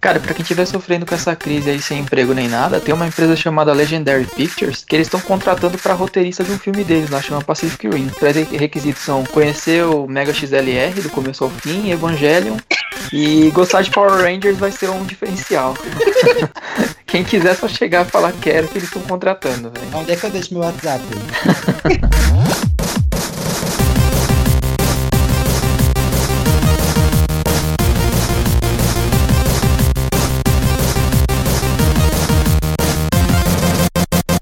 Cara, pra quem estiver sofrendo com essa crise aí sem emprego nem nada, tem uma empresa chamada Legendary Pictures que eles estão contratando pra roteirista de um filme deles, lá chama Pacific Rim. Os requisitos são conhecer o Mega XLR do começo ao fim, Evangelion e gostar de Power Rangers vai ser um diferencial. Quem quiser só chegar e falar quero que eles estão contratando, velho. Onde é que eu deixo meu WhatsApp?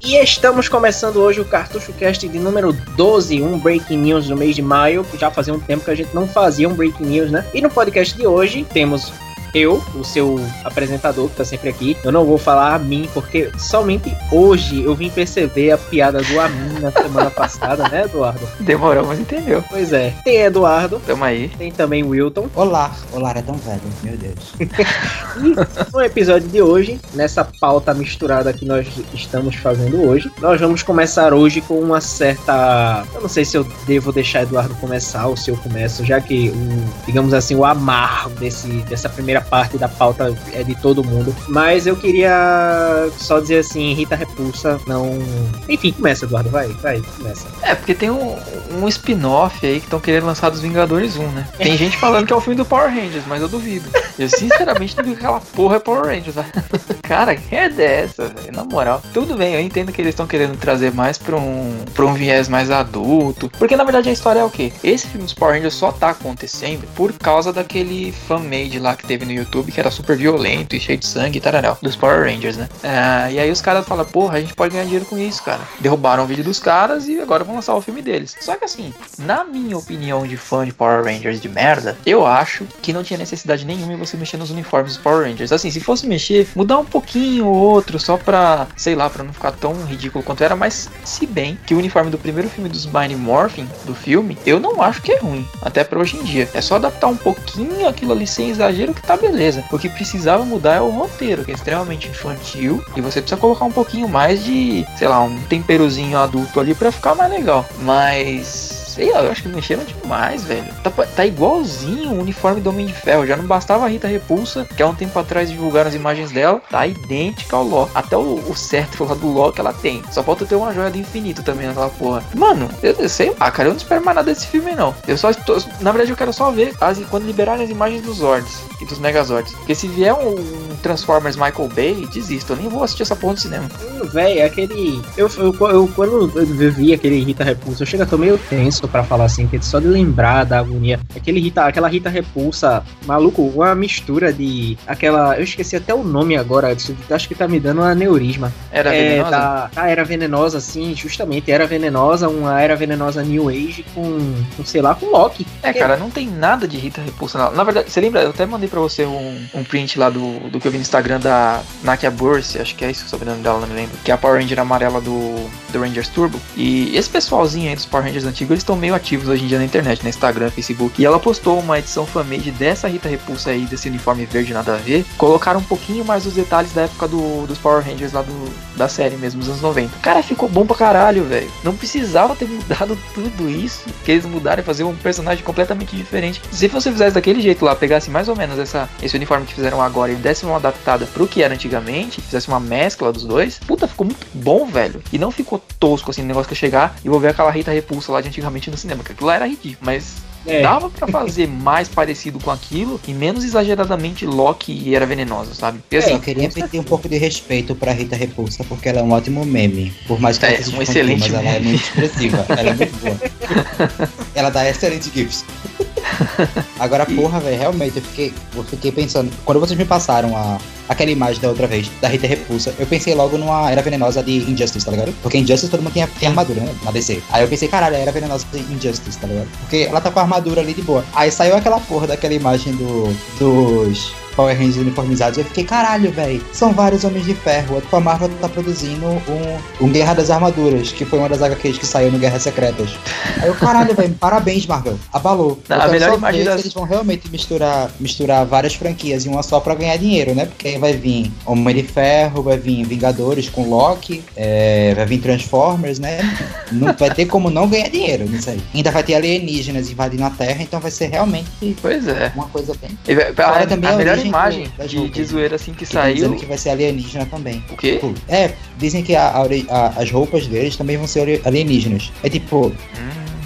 E estamos começando hoje o Cartucho Cast de número 12, um Breaking News no mês de maio. Já fazia um tempo que a gente não fazia um Breaking News, né? E no podcast de hoje temos eu, o seu apresentador que tá sempre aqui, eu não vou falar a mim, porque somente hoje eu vim perceber a piada do Amin na semana passada, né, Eduardo? Demorou, mas entendeu. Pois é. Tem Eduardo. Tamo aí. Tem também Wilton. Olá. Olá, é tão velho, meu Deus. e no episódio de hoje, nessa pauta misturada que nós estamos fazendo hoje, nós vamos começar hoje com uma certa. Eu não sei se eu devo deixar Eduardo começar ou se eu começo, já que, o, digamos assim, o amargo desse, dessa primeira primeira parte da pauta é de todo mundo. Mas eu queria só dizer assim, Rita Repulsa não. Enfim, começa, Eduardo, vai, vai, começa. É, porque tem um, um spin-off aí que estão querendo lançar dos Vingadores 1, né? Tem gente falando que é o filme do Power Rangers, mas eu duvido. Eu sinceramente duvido que aquela porra é Power Rangers, velho. Cara, quem é dessa, velho? Na moral, tudo bem, eu entendo que eles estão querendo trazer mais pra um, pra um viés mais adulto. Porque na verdade a história é o quê? Esse filme dos Power Rangers só tá acontecendo por causa daquele fan-made lá que teve no YouTube que era super violento e cheio de sangue e dos Power Rangers, né? É, e aí os caras falam, porra, a gente pode ganhar dinheiro com isso, cara. Derrubaram o vídeo dos caras e agora vão lançar o filme deles. Só que assim, na minha opinião de fã de Power Rangers de merda, eu acho que não tinha necessidade nenhuma em você mexer nos uniformes dos Power Rangers. Assim, se fosse mexer, mudar um pouquinho ou outro, só pra, sei lá, pra não ficar tão ridículo quanto era, mas se bem que o uniforme do primeiro filme dos Mighty Morphin, do filme, eu não acho que é ruim, até pra hoje em dia. É só adaptar um pouquinho aquilo ali sem exagero que tá beleza. O que precisava mudar é o roteiro, que é extremamente infantil, e você precisa colocar um pouquinho mais de, sei lá, um temperozinho adulto ali para ficar mais legal. Mas sei lá, eu acho que mexeram demais, velho. Tá, tá igualzinho o uniforme do Homem de Ferro. Já não bastava a Rita Repulsa, que há um tempo atrás divulgaram as imagens dela, tá idêntica ao Loki. Até o, o certo lá do Loki ela tem. Só falta ter uma joia do infinito também naquela porra. Mano, eu, eu sei lá, cara, eu não espero mais nada desse filme, não. Eu só estou. Na verdade, eu quero só ver as, quando liberarem as imagens dos Zords e dos Megazords. Porque se vier um, Transformers Michael Bay, desisto. Eu nem vou assistir essa porra no cinema. Hum, véi, aquele. Eu, eu, eu, quando eu vi aquele Rita Repulsa, eu chego a tô meio tenso para falar assim, que só de lembrar da agonia. Aquele Rita, aquela Rita Repulsa, maluco, uma mistura de aquela, eu esqueci até o nome agora, acho que tá me dando uma neurisma. Era é, venenosa? Da, ah, era venenosa, sim, justamente, era venenosa, uma era venenosa New Age com, com sei lá, com Loki. É, cara, não tem nada de Rita Repulsa. Não. Na verdade, você lembra, eu até mandei pra você um, um print lá do, do que eu vi no Instagram da Nakia Burse, acho que é isso o sobrenome dela, não me lembro, que é a Power Ranger amarela do, do Rangers Turbo. E esse pessoalzinho aí dos Power Rangers antigos, eles estão meio ativos hoje em dia na internet, no Instagram, Facebook. E ela postou uma edição fanmade dessa Rita Repulsa aí, desse uniforme verde nada a ver. Colocaram um pouquinho mais dos detalhes da época do, dos Power Rangers lá do, da série mesmo, dos anos 90. Cara, ficou bom pra caralho, velho. Não precisava ter mudado tudo isso. Que eles mudaram e fazer um personagem completamente diferente. Se você fizesse daquele jeito lá, pegasse mais ou menos essa, esse uniforme que fizeram agora e desse uma adaptada pro que era antigamente, fizesse uma mescla dos dois, puta, ficou muito bom, velho. E não ficou tosco assim, o negócio que eu chegar e vou ver aquela Rita Repulsa lá de antigamente no cinema. Que aquilo lá era ridículo, mas é. Dava para fazer mais parecido com aquilo e menos exageradamente Loki era venenosa, sabe? E, assim, é, eu queria pedir um pouco de respeito pra Rita Repulsa, porque ela é um ótimo meme. Por mais que é, ela um excelente mas ela é muito expressiva. ela é muito boa. ela dá excelentes gifs. Agora, porra, velho, realmente, eu fiquei, eu fiquei pensando. Quando vocês me passaram a, aquela imagem da outra vez, da Rita Repulsa, eu pensei logo numa Era Venenosa de Injustice, tá ligado? Porque Injustice todo mundo tinha, tem armadura, né? Na DC. Aí eu pensei, caralho, Era Venenosa de Injustice, tá ligado? Porque ela tá com a armadura ali de boa. Aí saiu aquela porra daquela imagem do, dos Power Rangers uniformizados. Eu fiquei, caralho, velho. São vários Homens de Ferro. A Marvel tá produzindo um, um Guerra das Armaduras, que foi uma das HQs que saiu no Guerras Secretas. Aí eu, caralho, velho, parabéns, Marvel. Abalou. Não, a melhor imagem das... eles vão realmente misturar, misturar várias franquias em uma só pra ganhar dinheiro, né? Porque aí vai vir Homem de Ferro, vai vir Vingadores com Loki, é, vai vir Transformers, né? Não vai ter como não ganhar dinheiro nisso aí. Ainda vai ter alienígenas invadindo a Terra, então vai ser realmente pois é. uma coisa bem. E, a, também a, a melhor imagem de, de zoeira assim que que saiu. que vai ser alienígena também. O quê? Tipo, É, dizem que a- a a- as roupas deles também vão ser alienígenas. É tipo, Hum,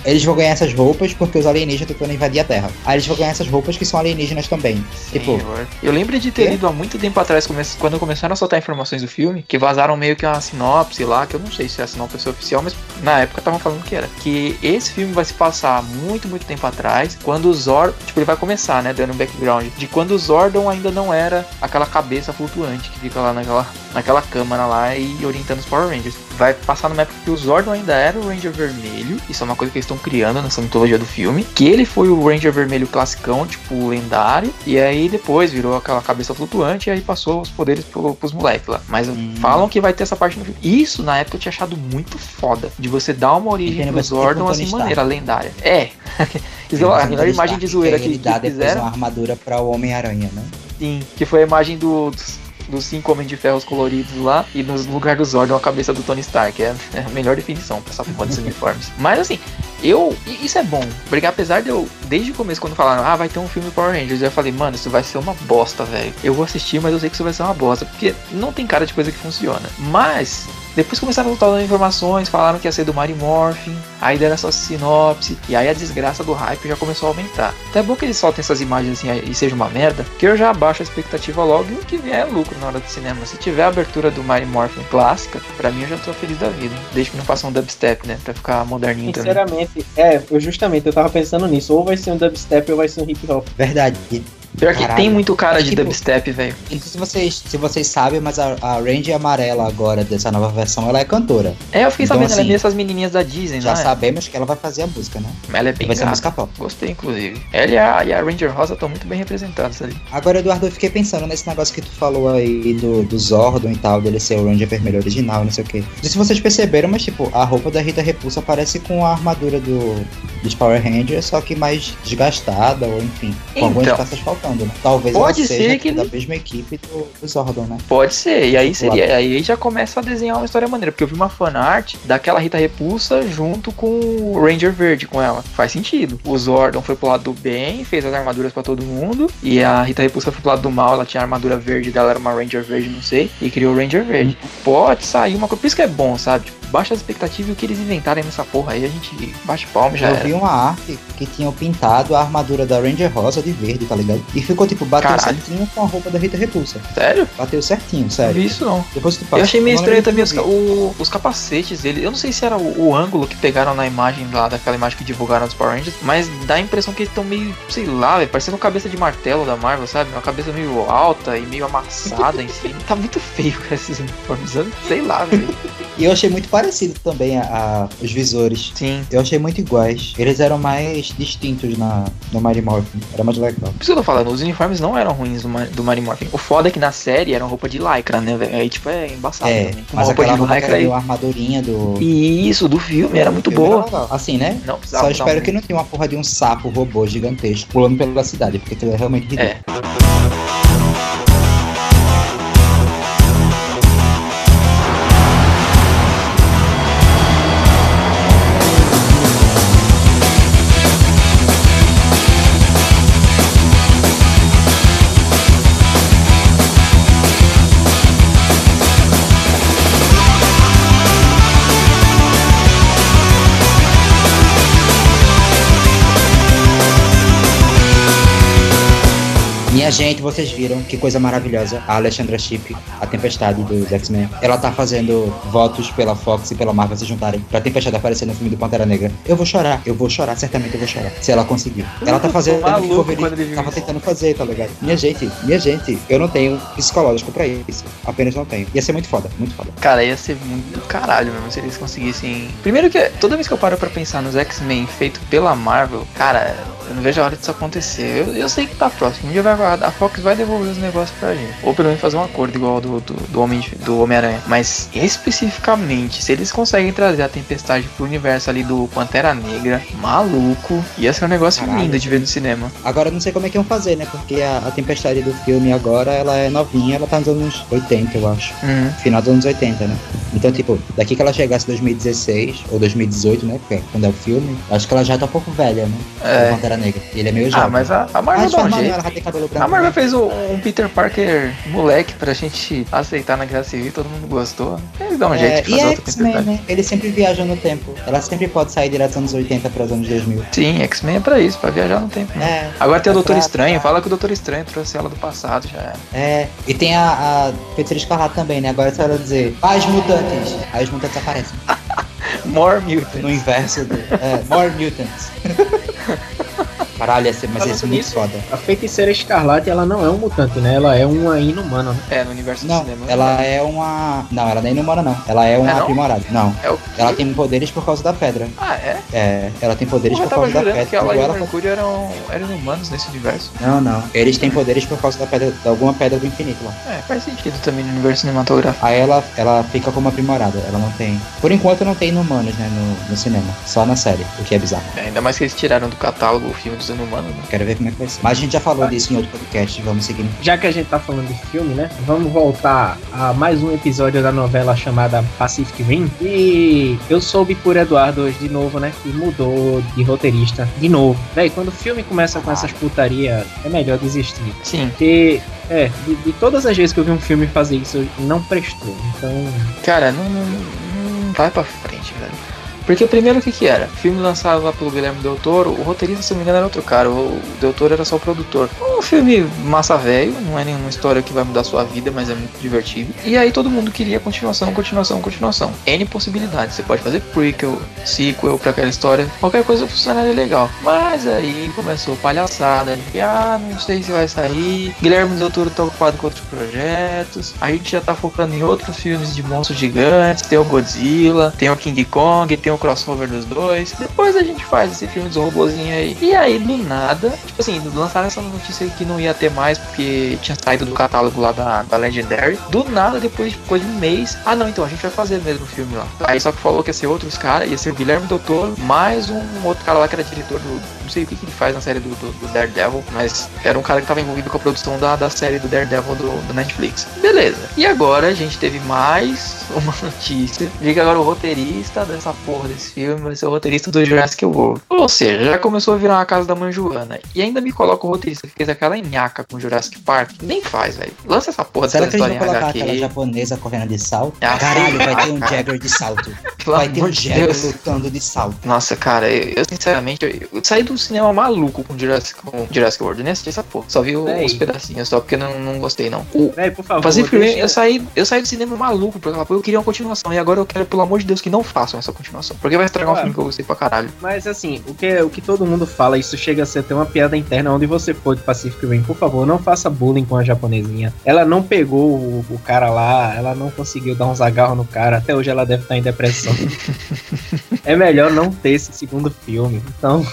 eles vão ganhar essas roupas porque os alienígenas estão tentando invadir a Terra. Aí eles vão ganhar essas roupas que são alienígenas também. Tipo, senhor. Eu lembro de ter lido há muito tempo atrás, quando começaram a soltar informações do filme, que vazaram meio que uma sinopse lá, que eu não sei se é a sinopse oficial, mas na época estavam falando que era. Que esse filme vai se passar muito, muito tempo atrás, quando o Zordon. Tipo, ele vai começar, né? Dando um background. De quando o Zordon ainda não era aquela cabeça flutuante que fica lá naquela, naquela câmara lá e orientando os Power Rangers. Vai passar numa época que o Zordon ainda era o Ranger Vermelho. Isso é uma coisa que eles estão criando nessa mitologia do filme. Que ele foi o Ranger Vermelho classicão, tipo, lendário. E aí depois virou aquela cabeça flutuante e aí passou os poderes pro, pros moleques lá. Mas Hum. falam que vai ter essa parte no filme. Isso, na época, eu tinha achado muito foda. De você dar uma origem pro Zordon assim, maneira, lendária. É. Isso é a melhor imagem de zoeira que, que depois fizeram. uma armadura pra o Homem-Aranha, né? Sim, que foi a imagem do, dos, dos cinco homens de ferros coloridos lá e no lugar do Zordon a cabeça do Tony Stark. É, é a melhor definição pra essa porra desses uniformes. Mas assim, eu. Isso é bom. Porque apesar de eu, desde o começo, quando falaram, ah, vai ter um filme Power Rangers, eu falei, mano, isso vai ser uma bosta, velho. Eu vou assistir, mas eu sei que isso vai ser uma bosta. Porque não tem cara de coisa que funciona. Mas. Depois começaram a soltar as informações, falaram que ia ser do Mighty Morphin, aí deram essa sinopse, e aí a desgraça do hype já começou a aumentar. Até é bom que eles soltem essas imagens assim e seja uma merda, que eu já abaixo a expectativa logo e o que vier é lucro na hora do cinema. Se tiver a abertura do Mighty Morphin clássica, pra mim eu já tô feliz da vida. Desde que não faça um dubstep, né? Pra ficar moderninho também. Sinceramente, é, eu justamente eu tava pensando nisso. Ou vai ser um dubstep ou vai ser um hip hop. Verdade. Pior que tem muito cara É de tipo- dubstep, velho. não sei se vocês, se vocês sabem, mas a, a Ranger amarela agora dessa nova versão, ela é cantora. É, eu fiquei Então, sabendo, ela é assim, meio essas menininhas da Disney, Já é? sabemos que ela vai fazer a música, né? Ela é bem vai ser música pop. Gostei, inclusive. Ela e a, e a Ranger Rosa estão muito bem representadas ali. Agora, Eduardo, eu fiquei pensando nesse negócio que tu falou aí do, do Zordon e tal, dele ser o Ranger vermelho original, não sei o quê. Não sei se vocês perceberam, mas tipo, a roupa da Rita Repulsa parece com a armadura do, dos Power Rangers, só que mais desgastada, ou enfim, com algumas Então. peças faltando, né? Talvez Pode ser que da ele- mesma equipe do, do Zordon, né? Pode ser, e aí seria. Aí já começa a desenhar uma história maneira, porque eu vi uma fanart daquela Rita Repulsa junto com o Ranger Verde com ela. Faz sentido. O Zordon foi pro lado do bem, fez as armaduras pra todo mundo, e a Rita Repulsa foi pro lado do mal, ela tinha a armadura verde dela, era uma Ranger Verde, não sei, e criou o Ranger Verde. Pode sair uma coisa, por isso que é bom, sabe? Tipo, baixa as expectativas e o que eles inventarem nessa porra aí, a gente bate palma já eu era. vi uma arte que tinham pintado a armadura da Ranger Rosa de verde, tá ligado? E ficou tipo, bateu Caralho. certinho com a roupa da Rita Repulsa. Sério? Bateu certinho, Não sério. vi isso não. Depois tu passa. Eu achei meio Não estranho também os, o- os capacetes dele. Eu não sei se era o, o ângulo que pegaram na imagem lá, daquela imagem que divulgaram dos Power Rangers, mas dá a impressão que eles estão meio, sei lá, véio, parecendo cabeça de martelo da Marvel, sabe? Uma cabeça meio alta e meio amassada em cima. Tá muito feio esses uniformes, sei lá, velho. E eu achei muito parecido também a, a- os visores. Sim. Eu achei muito iguais. Eles eram mais distintos na, no Mighty Morphin. Era mais legal. Por isso que eu tô falando, os uniformes não eram ruins do, do Mighty Morphin. O foda é que na série era roupa de lycra, né, velho? Aí, tipo, é embaçado é, também. Uma mas roupa de roupa lycra era e... uma armadurinha do... Isso, do filme, era muito filme boa. legal. Assim, né? Não precisava Só espero que não tenha uma porra de um sapo robô gigantesco pulando pela cidade, porque aquilo é realmente ridículo. É. Minha gente, vocês viram que coisa maravilhosa. A Alexandra Chip, a Tempestade dos X-Men, ela tá fazendo votos pela Fox e pela Marvel se juntarem pra Tempestade aparecer no filme do Pantera Negra. Eu vou chorar, eu vou chorar, certamente eu vou chorar. Se ela conseguir. Ela tá fazendo o que o tava tentando fazer, tá ligado? Minha gente, minha gente, eu não tenho psicológico pra isso. Apenas não tenho. Ia ser muito foda, muito foda. Cara, ia ser muito caralho mesmo se eles conseguissem. Primeiro que toda vez que eu paro pra pensar nos X-Men feito pela Marvel, cara, eu não vejo a hora disso acontecer. Eu, eu sei que tá próximo. Um dia vai, a Fox vai devolver os negócios pra gente. Ou pelo menos fazer um acordo igual ao do, do, do Homem do Homem-Aranha. Mas especificamente, se eles conseguem trazer a tempestade pro universo ali do Pantera Negra, maluco, ia ser um negócio Caralho. lindo de ver no cinema. Agora eu não sei como é que iam fazer, né? Porque a, a Tempestade do filme agora, ela é novinha, ela tá nos anos 80, eu acho. Uhum. Final dos anos 80, né? Então, tipo, daqui que ela chegasse em 2016 ou 2018, né? Que é quando é o filme, acho que ela já tá um pouco velha, né? É. Pantera Negra. E ele é meio jovem. Ah, mas a, a Marvel dá um jeito. ela vai ter cabelo. A Marvel fez um, um Peter Parker moleque pra gente aceitar na Guerra Civil, todo mundo gostou. Eles dão um jeito É, de e fazer a outro Peter X-Men, né? Ele sempre viaja no tempo. Ela sempre pode sair direto dos anos 80 para os anos 2000. Sim, X-Men é pra isso, pra viajar no tempo. né? É. Agora tem o é Doutor pra- Estranho, fala que o Doutor Estranho trouxe ela do passado já. era. É. E tem a, a Feiticeira Escarlate também, né? Agora você vai dizer, paz mutantes. Aí os mutantes aparecem. More Mutant. No inverso do. É, more mutants. Caralho, ser, mas ser Falando muito foda. A feiticeira escarlate, ela não é um mutante, né? Ela é uma inumana, né? É, no universo do Não, cinema. ela é uma. Não, ela nem é inumana, não. Ela é uma É, não? aprimorada. Não. É o Ela tem poderes por causa da pedra. Ah, é? É, ela tem poderes Porra, por tava causa da pedra. que ela e o ela- Mercúrio eram, eram humanos nesse universo. Não, não. Eles têm poderes por causa da pedra, de alguma pedra do infinito lá. É, faz sentido também no universo cinematográfico. Aí ela, ela fica como aprimorada. Ela não tem. Por enquanto não tem inumanos, né, no, no cinema. Só na série, o que é bizarro. É, ainda mais que eles tiraram do catálogo o filme dos inumanos, né? Quero ver como é que vai ser. Mas a gente já falou disso em outro podcast, vamos seguindo. Já que a gente tá falando de filme, né? Vamos voltar a mais um episódio da novela chamada Pacific Rim. E eu soube por Eduardo hoje de novo, né? Que mudou de roteirista de novo. Véi, quando o filme começa com essas putaria, é melhor desistir. Sim. Porque, é, de, de todas as vezes que eu vi um filme fazer isso, não prestou. Então, Cara, não, não, não vai pra frente, velho. Porque primeiro o que que era? Filme lançado lá pelo Guilherme Del Toro, o roteirista, se não me engano, era outro cara, o Del Toro era só o produtor. Um filme massa velho, não é nenhuma história que vai mudar sua vida, mas é muito divertido. E aí todo mundo queria continuação, continuação, continuação. N possibilidades, você pode fazer prequel, sequel pra aquela história, qualquer coisa funcionaria legal. Mas aí começou palhaçada, ah, não sei se vai sair, Guilherme Del Toro tá ocupado com outros projetos, a gente já tá focando em outros filmes de monstros gigantes, tem o Godzilla, tem o King Kong, tem o crossover dos dois. Depois a gente faz esse filme dos aí. E aí, do nada, tipo assim, lançaram essa notícia que não ia ter mais porque tinha saído do catálogo lá da, da Legendary. Do nada, depois de coisa de um mês, ah não, então a gente vai fazer mesmo o filme lá. Aí só que falou que ia ser outros caras, ia ser o Guilherme Doutor, mais um outro cara lá que era diretor do. Não sei o que, que ele faz na série do, do, do Daredevil, mas era um cara que tava envolvido com a produção da, da série do Daredevil do, do Netflix. Beleza. E agora a gente teve mais uma notícia de que agora o roteirista dessa porra desse filme vai ser o roteirista do Jurassic World. Ou seja, já começou a virar uma casa da mãe Joana. E ainda me coloca o roteirista que fez aquela nhaca com Jurassic Park. Nem faz, velho. Lança essa porra Será dessa história em colocar aquela japonesa correndo de salto? Ah, Caralho, vai ter um Jagger de salto. Pelo Vai ter um Jagger Deus. lutando de salto. Nossa, cara, eu, eu, sinceramente, eu, eu saí do cinema maluco com Jurassic, com Jurassic World. Nem assisti essa porra. Só vi Véi. os pedacinhos só porque não, não gostei, não. O véi, por favor, Rim, deixa- eu saí, eu saí do cinema maluco por aquela porra. Eu queria uma continuação. E agora eu quero, pelo amor de Deus, que não façam essa continuação. Porque vai estragar um Ah. filme que eu gostei pra caralho. Mas assim, o que, o que todo mundo fala, isso chega a ser até uma piada interna onde você for de Pacific Rim. Por favor, não faça bullying com a japonesinha. Ela não pegou o, o cara lá, ela não conseguiu dar uns agarros no cara. Até hoje ela deve estar em depressão. é melhor não ter esse segundo filme. Então,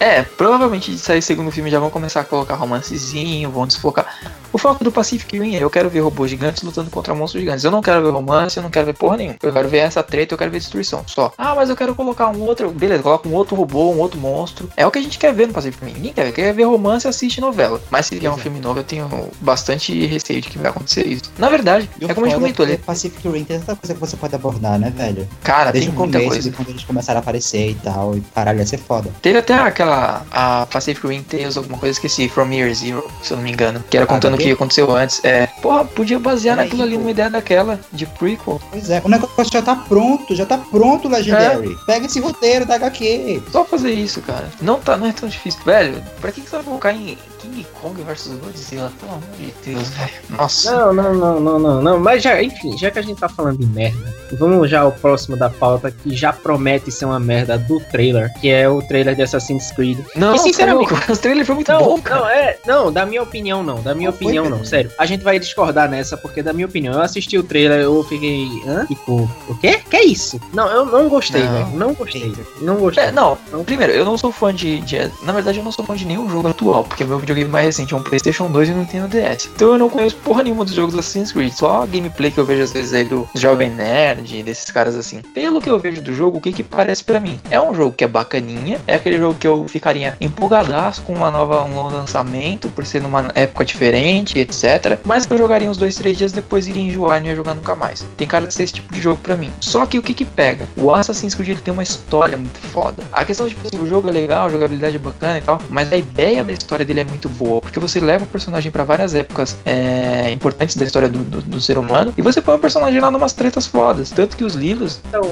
É, provavelmente de sair segundo filme já vão começar a colocar romancezinho, vão desfocar. O foco do Pacific Rim é eu quero ver robôs gigantes lutando contra monstros gigantes. Eu não quero ver romance, eu não quero ver porra nenhuma. Eu quero ver essa treta, eu quero ver destruição. Só. Ah, mas eu quero colocar um outro. Beleza, coloca um outro robô, um outro monstro. É o que a gente quer ver no Pacific Rim. Ninguém quer ver. Quer ver romance assiste novela. Mas se vier um é. filme novo, eu tenho bastante receio de que vai acontecer isso. Na verdade, é como a gente comentou é. Pacific Rim tem tanta coisa que você pode abordar, né, velho? Cara, Desde tem o muita começo, coisa. quando eles começaram a aparecer e tal. E caralho, ia ser foda. Teve até aquela. A Pacific Rim Tales, alguma coisa, esqueci. From Year Zero, se eu não me engano. Que era Ah, contando o tá que aconteceu antes. É. Porra, podia basear Peraí, naquilo ali pô. numa ideia daquela, de prequel. Pois é, o negócio já tá pronto, já tá pronto, Legendary. Pega esse roteiro da HQ. Só fazer isso, cara. Não, tá, não é tão difícil. Velho, pra que, que você vai colocar em King Kong versus Godzilla? Pelo amor de Deus, velho. Nossa. não, não, não, não, não, não. Mas já, enfim, já que a gente tá falando de merda, vamos já ao próximo da pauta que já promete ser uma merda do trailer, que é o trailer de Assassin's Creed. Não, E, sinceramente- tá louco, os trailers foi muito Não, bom, cara. não, é. Não, da minha opinião, não. Da minha foi, opinião, Pedro? não. Sério. A gente vai discordar nessa, porque da minha opinião, eu assisti o trailer, eu fiquei. Hã? Tipo, o quê? Que é isso? Não, eu não gostei, Não. velho. Não gostei. Não gostei. É, não, Não. primeiro, eu não sou fã de, de- Na verdade, eu não sou fã de nenhum jogo atual, porque meu videogame mais recente é um PlayStation 2 e não tenho DS. Então eu não conheço porra nenhuma dos jogos Assassin's Creed, só a gameplay que eu vejo às vezes aí do Jovem Nerd, desses caras assim. Pelo que eu vejo do jogo, o que que parece para mim? É um jogo que é bacaninha, é aquele jogo que eu ficaria empolgadaço com uma nova, um novo lançamento, por ser numa época diferente, etc. Mas que eu jogaria uns dois, três dias depois iria enjoar e não ia jogar nunca mais. Tem cara de ser esse tipo de jogo para mim. Só que o que que pega? O Assassin's Creed ele tem uma história muito foda. A questão de tipo, o jogo é legal, a jogabilidade é bacana e tal, mas a ideia da história dele é muito boa, porque você leva o personagem para várias épocas é, importantes da história do, do, do, ser humano e você põe o personagem lá numas tretas fodas. Tanto que os Lilos então,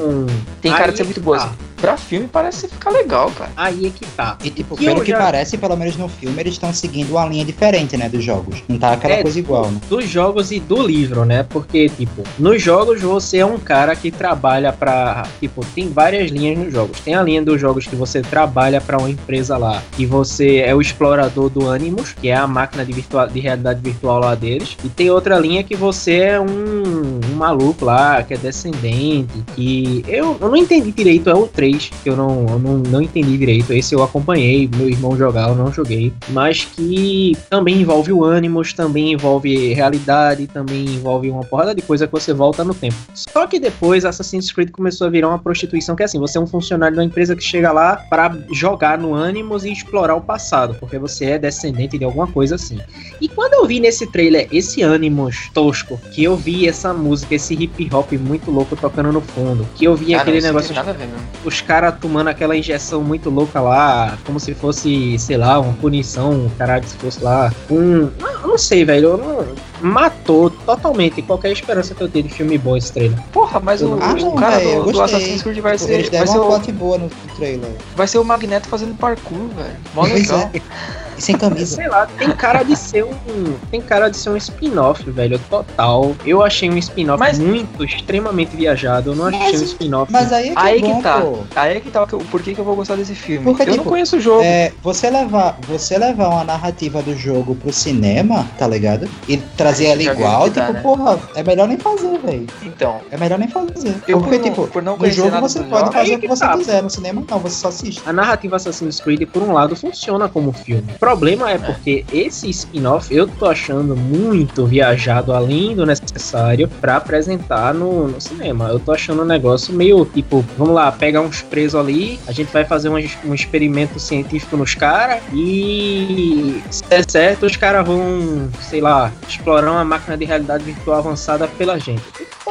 tem cara de ser muito boa. Tá. Assim. Pra filme parece ficar legal, cara. Aí é que tá. E tipo, pelo que já... parece, pelo menos no filme, eles estão seguindo uma linha diferente, né, dos jogos. Não tá aquela é, coisa igual, né? Dos jogos e do livro, né? Porque, tipo, nos jogos você é um cara que trabalha pra. Tipo, tem várias linhas nos jogos. Tem a linha dos jogos que você trabalha para uma empresa lá. E você é o explorador do Animus, que é a máquina de, virtual, de realidade virtual lá deles. E tem outra linha que você é um, um maluco lá, que é descendente. Que eu, eu não entendi direito, é o 3 3, que eu não, eu não, não entendi direito. Esse eu acompanhei, meu irmão jogar, eu não joguei. Mas que também envolve o Animus, também envolve realidade, também envolve uma porrada de coisa que você volta no tempo. Só que depois Assassin's Creed começou a virar uma prostituição, que é assim, você é um funcionário de uma empresa que chega lá para jogar no Animus e explorar o passado, porque você é descendente de alguma coisa assim. E quando eu vi nesse trailer esse Animus tosco, que eu vi essa música, esse hip hop muito louco tocando no fundo, que eu vi Cara, aquele negócio. Nada a ver, os caras tomando aquela injeção muito louca lá, como se fosse, sei lá, uma punição, caralho, se fosse lá. Um. Eu não sei, velho. Não, matou totalmente qualquer esperança que eu tenho de filme bom esse trailer. Porra, mas o, ah, não, o cara véio, do, do, Assassin's Creed vai ser. Eles vai ser uma o... boa no trailer. Vai ser o Magneto fazendo parkour, velho. Mó legal. É. E sem camisa. Sei lá, tem cara de ser um. Tem cara de ser um spin-off, velho. Total. Eu achei um spin-off mas... muito, extremamente viajado. Eu não achei mas, um spin-off. Mas aí é que, aí é bom, que tá. Pô. Aí é que tá o porquê que eu vou gostar desse filme. Porque, eu tipo, não conheço o jogo. É, você levar, você levar uma narrativa do jogo pro cinema, tá ligado? E trazer ela igual, tipo, dá, né? porra, é melhor nem fazer, velho. Então. É melhor nem fazer. Eu Porque, por não, tipo, por não no jogo você pode fazer o que, que você tá. quiser. No cinema não, você só assiste. A narrativa Assassin's Creed, por um lado, funciona como filme. O problema é, é. porque porque esse spin-off eu tô achando muito viajado além do necessário para apresentar no, no, cinema. Eu tô achando um negócio meio tipo, vamos lá, pega uns presos ali, a gente vai fazer um, um experimento científico nos caras e se der certo, os caras vão, sei lá, explorar uma máquina de realidade virtual avançada pela gente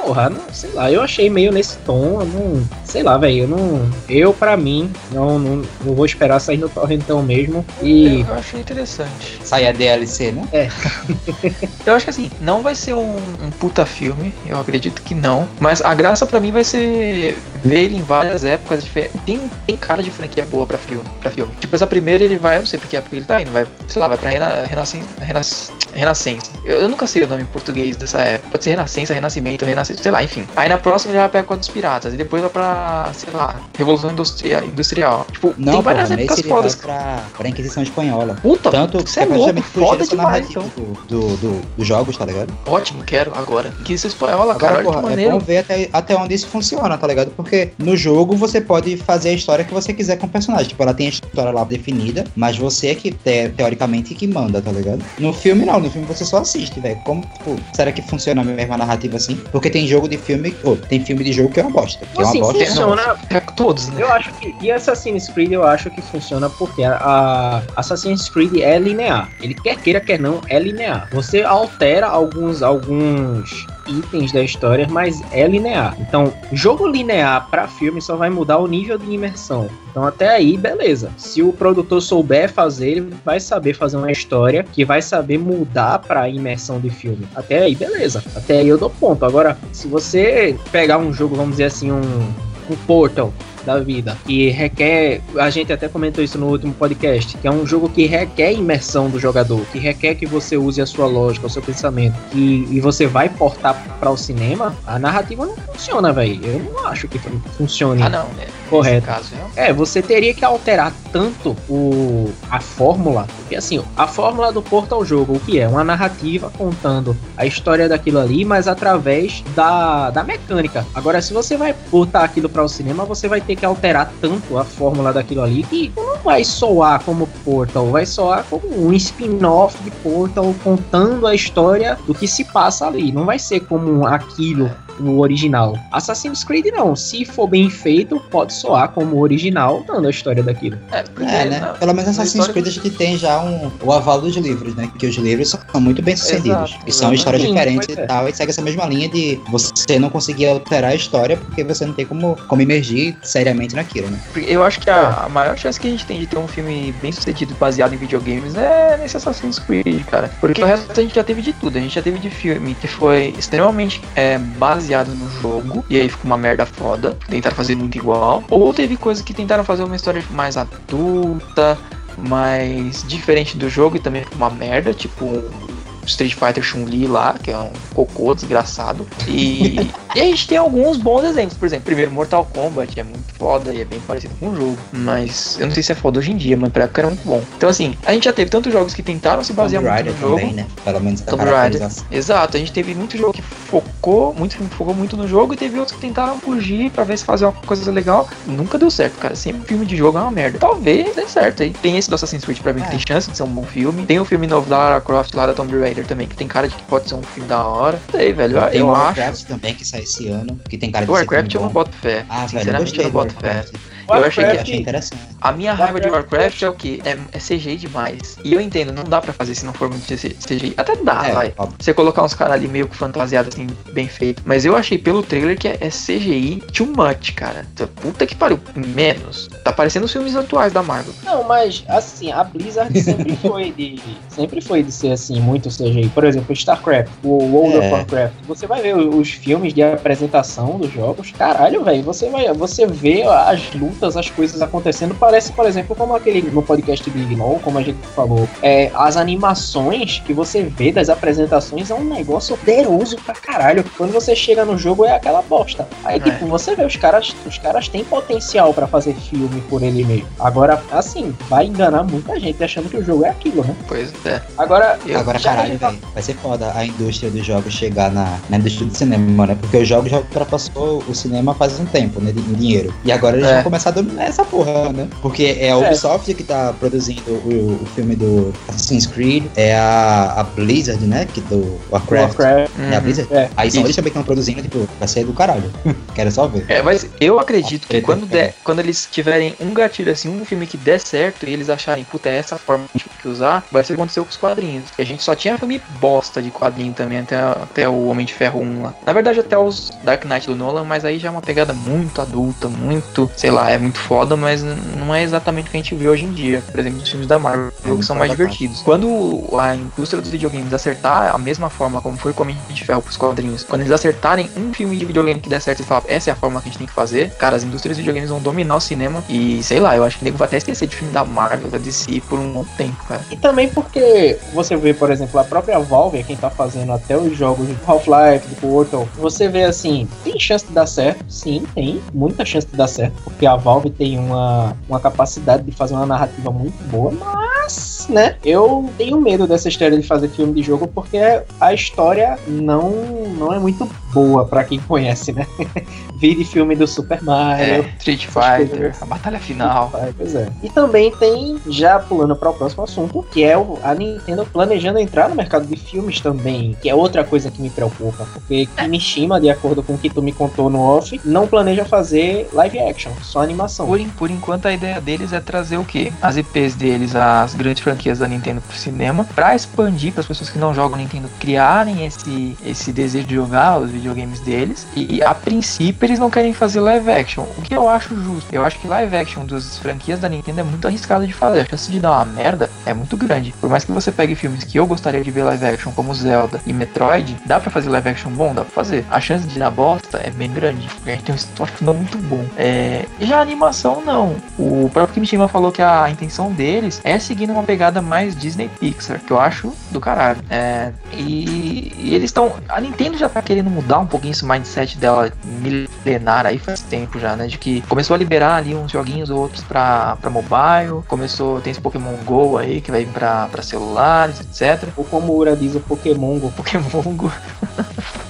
porra, não, sei lá, eu achei meio nesse tom, não, sei lá, velho, eu não, eu para mim, não, não, não, vou esperar sair no torrentão mesmo e... Eu achei interessante. Sair a DLC, né? É. eu acho que assim, não vai ser um, um, puta filme, eu acredito que não, mas a graça para mim vai ser ver ele em várias épocas diferentes. Tem, tem cara de franquia boa pra filme, pra filme. Tipo, essa primeira ele vai, eu não sei porque época ele tá indo, vai, sei lá, vai pra Rena, Renascença. Renas, Renascença. Eu, eu, nunca sei o nome em português dessa época. Pode ser Renascença, Renascimento, Renascença sei lá, enfim. Aí na próxima já vai pra época dos piratas, e depois vai pra, sei lá, Revolução Industrial. industrial. Tipo, não, tem várias porra, épocas fodas. Pra, pra Inquisição Espanhola. Puta, Tanto que é louco, foda demais, então. Do, do, dos jogos, tá ligado? Ótimo, quero agora. Inquisição Espanhola, agora, cara, porra, que maneiro. É bom ver até, até onde isso funciona, tá ligado? Porque no jogo você pode fazer a história que você quiser com o personagem. Tipo, ela tem a história lá definida, mas você é que, te, teoricamente, que manda, tá ligado? No filme não, no filme você só assiste, velho. Como, tipo, será que funciona a mesma narrativa assim? Porque tem jogo de filme, ou tem filme de jogo que é uma bosta. Que assim, é uma bosta. Funciona, é todos, né? Eu acho que. E Assassin's Creed eu acho que funciona porque a, a Assassin's Creed é linear. Ele quer queira, quer não, é linear. Você altera alguns, alguns itens da história, mas é linear. Então, jogo linear para filme só vai mudar o nível de imersão. Então, até aí, beleza. Se o produtor souber fazer, ele vai saber fazer uma história que vai saber mudar para imersão de filme. Até aí, beleza. Até aí eu dou ponto. Agora, se você pegar um jogo, vamos dizer assim, um, um Portal, da vida. E requer, a gente até comentou isso no último podcast, que é um jogo que requer imersão do jogador, que requer que você use a sua lógica, o seu pensamento, e, e você vai portar para o cinema, a narrativa não funciona, velho. Eu não acho que funcione. Ah, não. É, correto. Caso, é, você teria que alterar tanto o, a fórmula, porque assim, a fórmula do Portal Jogo, o que é? Uma narrativa contando a história daquilo ali, mas através da, da mecânica. Agora, se você vai botar aquilo para o cinema, você vai ter que alterar tanto a fórmula daquilo ali que vai soar como Portal, vai soar como um spin-off de Portal contando a história do que se passa ali. Não vai ser como aquilo no original. Assassin's Creed não, se for bem feito, pode soar como o original, dando a história daquilo. É, é né? Pelo menos Assassin's Creed a gente tem já um, o aval dos livros, né? Que os livros são muito bem sucedidos. Exato, e são histórias Sim, diferentes e é. tal, e segue essa mesma linha de você não conseguir alterar a história porque você não tem como, como emergir seriamente naquilo, né? Eu acho que a, a maior chance que a gente tem de ter um filme bem sucedido baseado em videogames é nesse Assassin's Creed, cara. Porque o resto a gente já teve de tudo. A gente já teve de filme que foi extremamente é, baseado baseado no jogo, e aí ficou uma merda foda. Tentaram fazer muito igual. Ou teve coisas que tentaram fazer uma história mais adulta, mais diferente do jogo e também ficou uma merda, tipo Street Fighter Chun-Li lá, que é um cocô desgraçado. E, e a gente tem alguns bons exemplos. Por exemplo, primeiro Mortal Kombat é muito foda e é bem parecido com o jogo. Mas eu não sei se é foda hoje em dia, mas pra época era muito bom. Então assim, a gente já teve tantos jogos que tentaram se basear Tomb muito no jogo. Também, né? Pelo menos Tomb Raider. Exato, a gente teve muito jogo que focou, muito focou muito no jogo e teve outros que tentaram fugir pra ver se fazer uma coisa legal. Nunca deu certo, cara. Sempre filme de jogo é uma merda. Talvez dê certo aí. Tem esse do Assassin's Creed pra mim é. que tem chance de ser um bom filme. Tem o filme novo da Lara Croft lá da Tomb Raider também, que tem cara de que pode ser um filme da hora. Sei, velho. Tem eu o Warcraft acho. também que sai esse ano, que tem cara de Warcraft eu não boto fé. Ah, velho, eu, eu não boto fé. Eu achei que achei interessante. A minha raiva de Warcraft é o que? É, é CGI demais. E eu entendo, não dá pra fazer se não for muito CGI. Até dá, é, vai. Óbvio. Você colocar uns caras ali meio que fantasiados, assim, bem feito. Mas eu achei pelo trailer que é, é CGI too much, cara. Puta que pariu. Menos. Tá parecendo os filmes atuais da Marvel. Não, mas assim, a Blizzard sempre foi de. Sempre foi de ser assim, muito CGI. Por exemplo, StarCraft, o World é. of Warcraft. Você vai ver os filmes de apresentação dos jogos. Caralho, velho. Você vai. Você vê as lutas juntas as coisas acontecendo. Parece, por exemplo, como aquele no podcast Big No, como a gente falou, é, as animações que você vê das apresentações é um negócio poderoso pra caralho. Quando você chega no jogo é aquela bosta. Aí, é. tipo, você vê os caras, os caras têm potencial para fazer filme por ele mesmo. Agora, assim, vai enganar muita gente achando que o jogo é aquilo, né? Pois é. Agora, eu, agora caralho, velho, vai ser foda a indústria dos jogos chegar na, na indústria do cinema, né? Porque o jogo já ultrapassou o cinema faz um tempo, né? Em dinheiro. E agora eles é. vão começar começar a dominar essa porra, né? Porque é a Ubisoft é. que tá produzindo o, o, filme do Assassin's Creed, é a, a Blizzard, né? Que do Warcraft. Warcraft. Uhum. É a Blizzard? É. Aí são eles também que estão produzindo, tipo, vai ser do caralho. Quero só ver. É, mas eu acredito que quando, der, quando eles tiverem um gatilho assim, um filme que der certo e eles acharem, puta, é essa forma que que usar, vai ser o que aconteceu com os quadrinhos. E a gente só tinha filme bosta de quadrinho também, até, até o Homem de Ferro 1 lá. Na verdade, até os Dark Knight do Nolan, mas aí já é uma pegada muito adulta, muito, sei lá, é muito foda, mas não é exatamente o que a gente vê hoje em dia. Por exemplo, os filmes da Marvel, é, que são mais divertidos. Quando a indústria dos videogames acertar a mesma forma como foi com o Homem de Ferro pros quadrinhos, quando eles acertarem um filme de videogame que der certo e falar, essa é a forma que a gente tem que fazer, cara, as indústrias de videogames vão dominar o cinema e, sei lá, eu acho que o nego vai até esquecer de filme da Marvel, da DC por um bom tempo, cara. E também porque você vê, por exemplo, a própria Valve, quem tá fazendo até os jogos de Half-Life, do Portal, você vê assim, tem chance de dar certo? Sim, tem muita chance de dar certo, porque a Valve tem uma, uma capacidade de fazer uma narrativa muito boa, mas, né, eu tenho medo dessa história de fazer filme de jogo porque a história não, não é muito boa para quem conhece, né? de filme do Super Mario, é, Street Fighter, a batalha final. Pois é. E também tem, já pulando para o próximo assunto, que é a Nintendo planejando entrar no mercado de filmes também, que é outra coisa que me preocupa, porque Kimishima, de acordo com o que tu me contou no off, não planeja fazer live action, só animação. Por, por enquanto a ideia deles é trazer o quê? As IPs deles, as grandes franquias da Nintendo pro cinema, para expandir para as pessoas que não jogam Nintendo criarem esse, esse desejo de jogar os videogames deles. E a princípio eles não querem fazer live action, o que eu acho justo. Eu acho que live action das franquias da Nintendo é muito arriscado de fazer. A chance de dar uma merda é muito grande. Por mais que você pegue filmes que eu gostaria de ver live action, como Zelda e Metroid, dá para fazer live action bom? Dá pra fazer. A chance de dar bosta é bem grande. A gente tem um story não muito bom. É... Já a animação, não. O próprio Kimishima falou que a intenção deles é seguir uma pegada mais Disney Pixar, que eu acho do caralho. É... E... e eles estão. A Nintendo já tá querendo mudar um pouquinho esse mindset dela milenar aí faz tempo já, né? De que começou a liberar ali uns joguinhos ou outros pra, pra mobile, começou, tem esse Pokémon GO aí que vai vir pra, pra celulares, etc. Ou como o Ura diz, o Pokémon Go. Pokémon Go.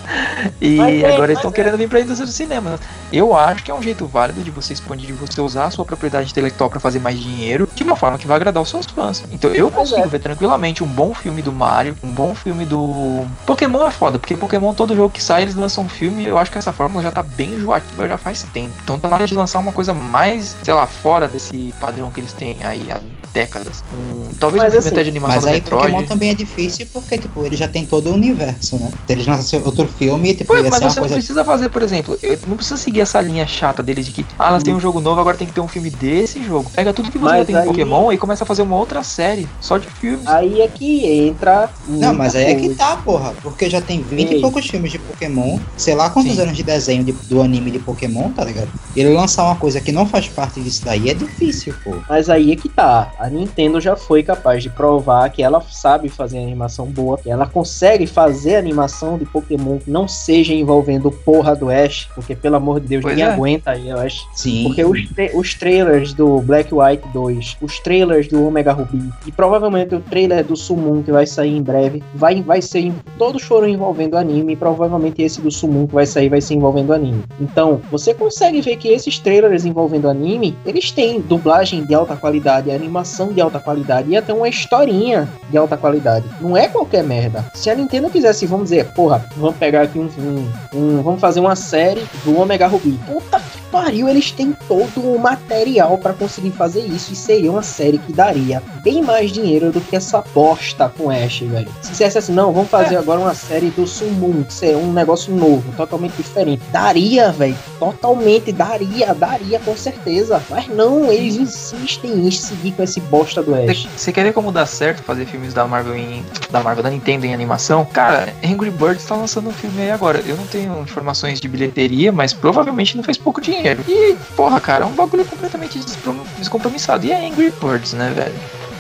E Mas é, agora mas eles estão é. querendo vir pra indústria do cinema. Eu acho que é um jeito válido de você expandir, de você usar a sua propriedade intelectual pra fazer mais dinheiro de uma forma que vai agradar os seus fãs. Então eu Pois consigo é. ver tranquilamente um bom filme do Mario, um bom filme do. Pokémon é foda, porque Pokémon, todo jogo que sai, eles lançam um filme. Eu acho que essa fórmula já tá bem enjoativa já faz tempo. Então tá na hora de lançar uma coisa mais, sei lá, fora desse padrão que eles têm aí há décadas. Um, talvez Mas um filme assim, até de animação Mas aí Metroid. Pokémon também é difícil porque, tipo, ele já tem todo o universo, né? Se eles lançassem outro filme, tipo, ia mas você não coisa. precisa fazer, por exemplo, eu não precisa seguir essa linha chata deles de que, ah, elas têm um jogo novo, agora tem que ter um filme desse jogo. Pega tudo que você Mas já tem aí- em Pokémon e começa a fazer uma outra série, só de filmes. Aí é que entra. Não, mas aí é que tá, porra. Porque já tem 20 Ei. e poucos filmes de Pokémon. Sei lá quantos Sim. anos de desenho de- do anime de Pokémon, tá ligado? Ele lançar uma coisa que não faz parte disso daí é difícil, pô. Mas aí é que tá. A Nintendo já foi capaz de provar que ela sabe fazer animação boa, que ela consegue fazer animação de Pokémon que não seja envolvendo porra do Ash, porque pelo amor de Deus, Pois ninguém é. aguenta aí o Ash. Sim. Porque os, os trailers do Black White 2, os trailers do Omega Ruby e provavelmente o trailer do Summon que vai sair em breve, vai, vai ser. Todos foram envolvendo anime e provavelmente esse do Summon que vai sair vai ser envolvendo anime. Então, você consegue ver que esses trailers envolvendo anime, eles têm dublagem de alta qualidade, animação de alta qualidade e até uma historinha de alta qualidade. Não é qualquer merda. Se a Nintendo quisesse, vamos dizer, porra, vamos pegar aqui um, um- um- vamos fazer uma série do Omega Ruby. Puta que pariu, eles têm todo o material pra conseguir fazer isso e seria uma série que daria bem mais dinheiro do que essa bosta com Ash, velho. Se dissesse assim, não, vamos fazer agora uma série do Summon, que seria um negócio novo, totalmente diferente. Daria, velho. Totalmente daria, daria com certeza. Mas não, eles insistem em seguir com esse bosta do Ash. Você quer ver como dá certo fazer filmes da Marvel em. da Marvel, da Nintendo em animação? Cara, Angry Birds tá lançando um filme aí agora. Eu não tenho informações de bilheteria, mas provavelmente não fez pouco dinheiro. E, porra, cara, é um bagulho completamente descompromissado. E é Angry Birds, né, velho?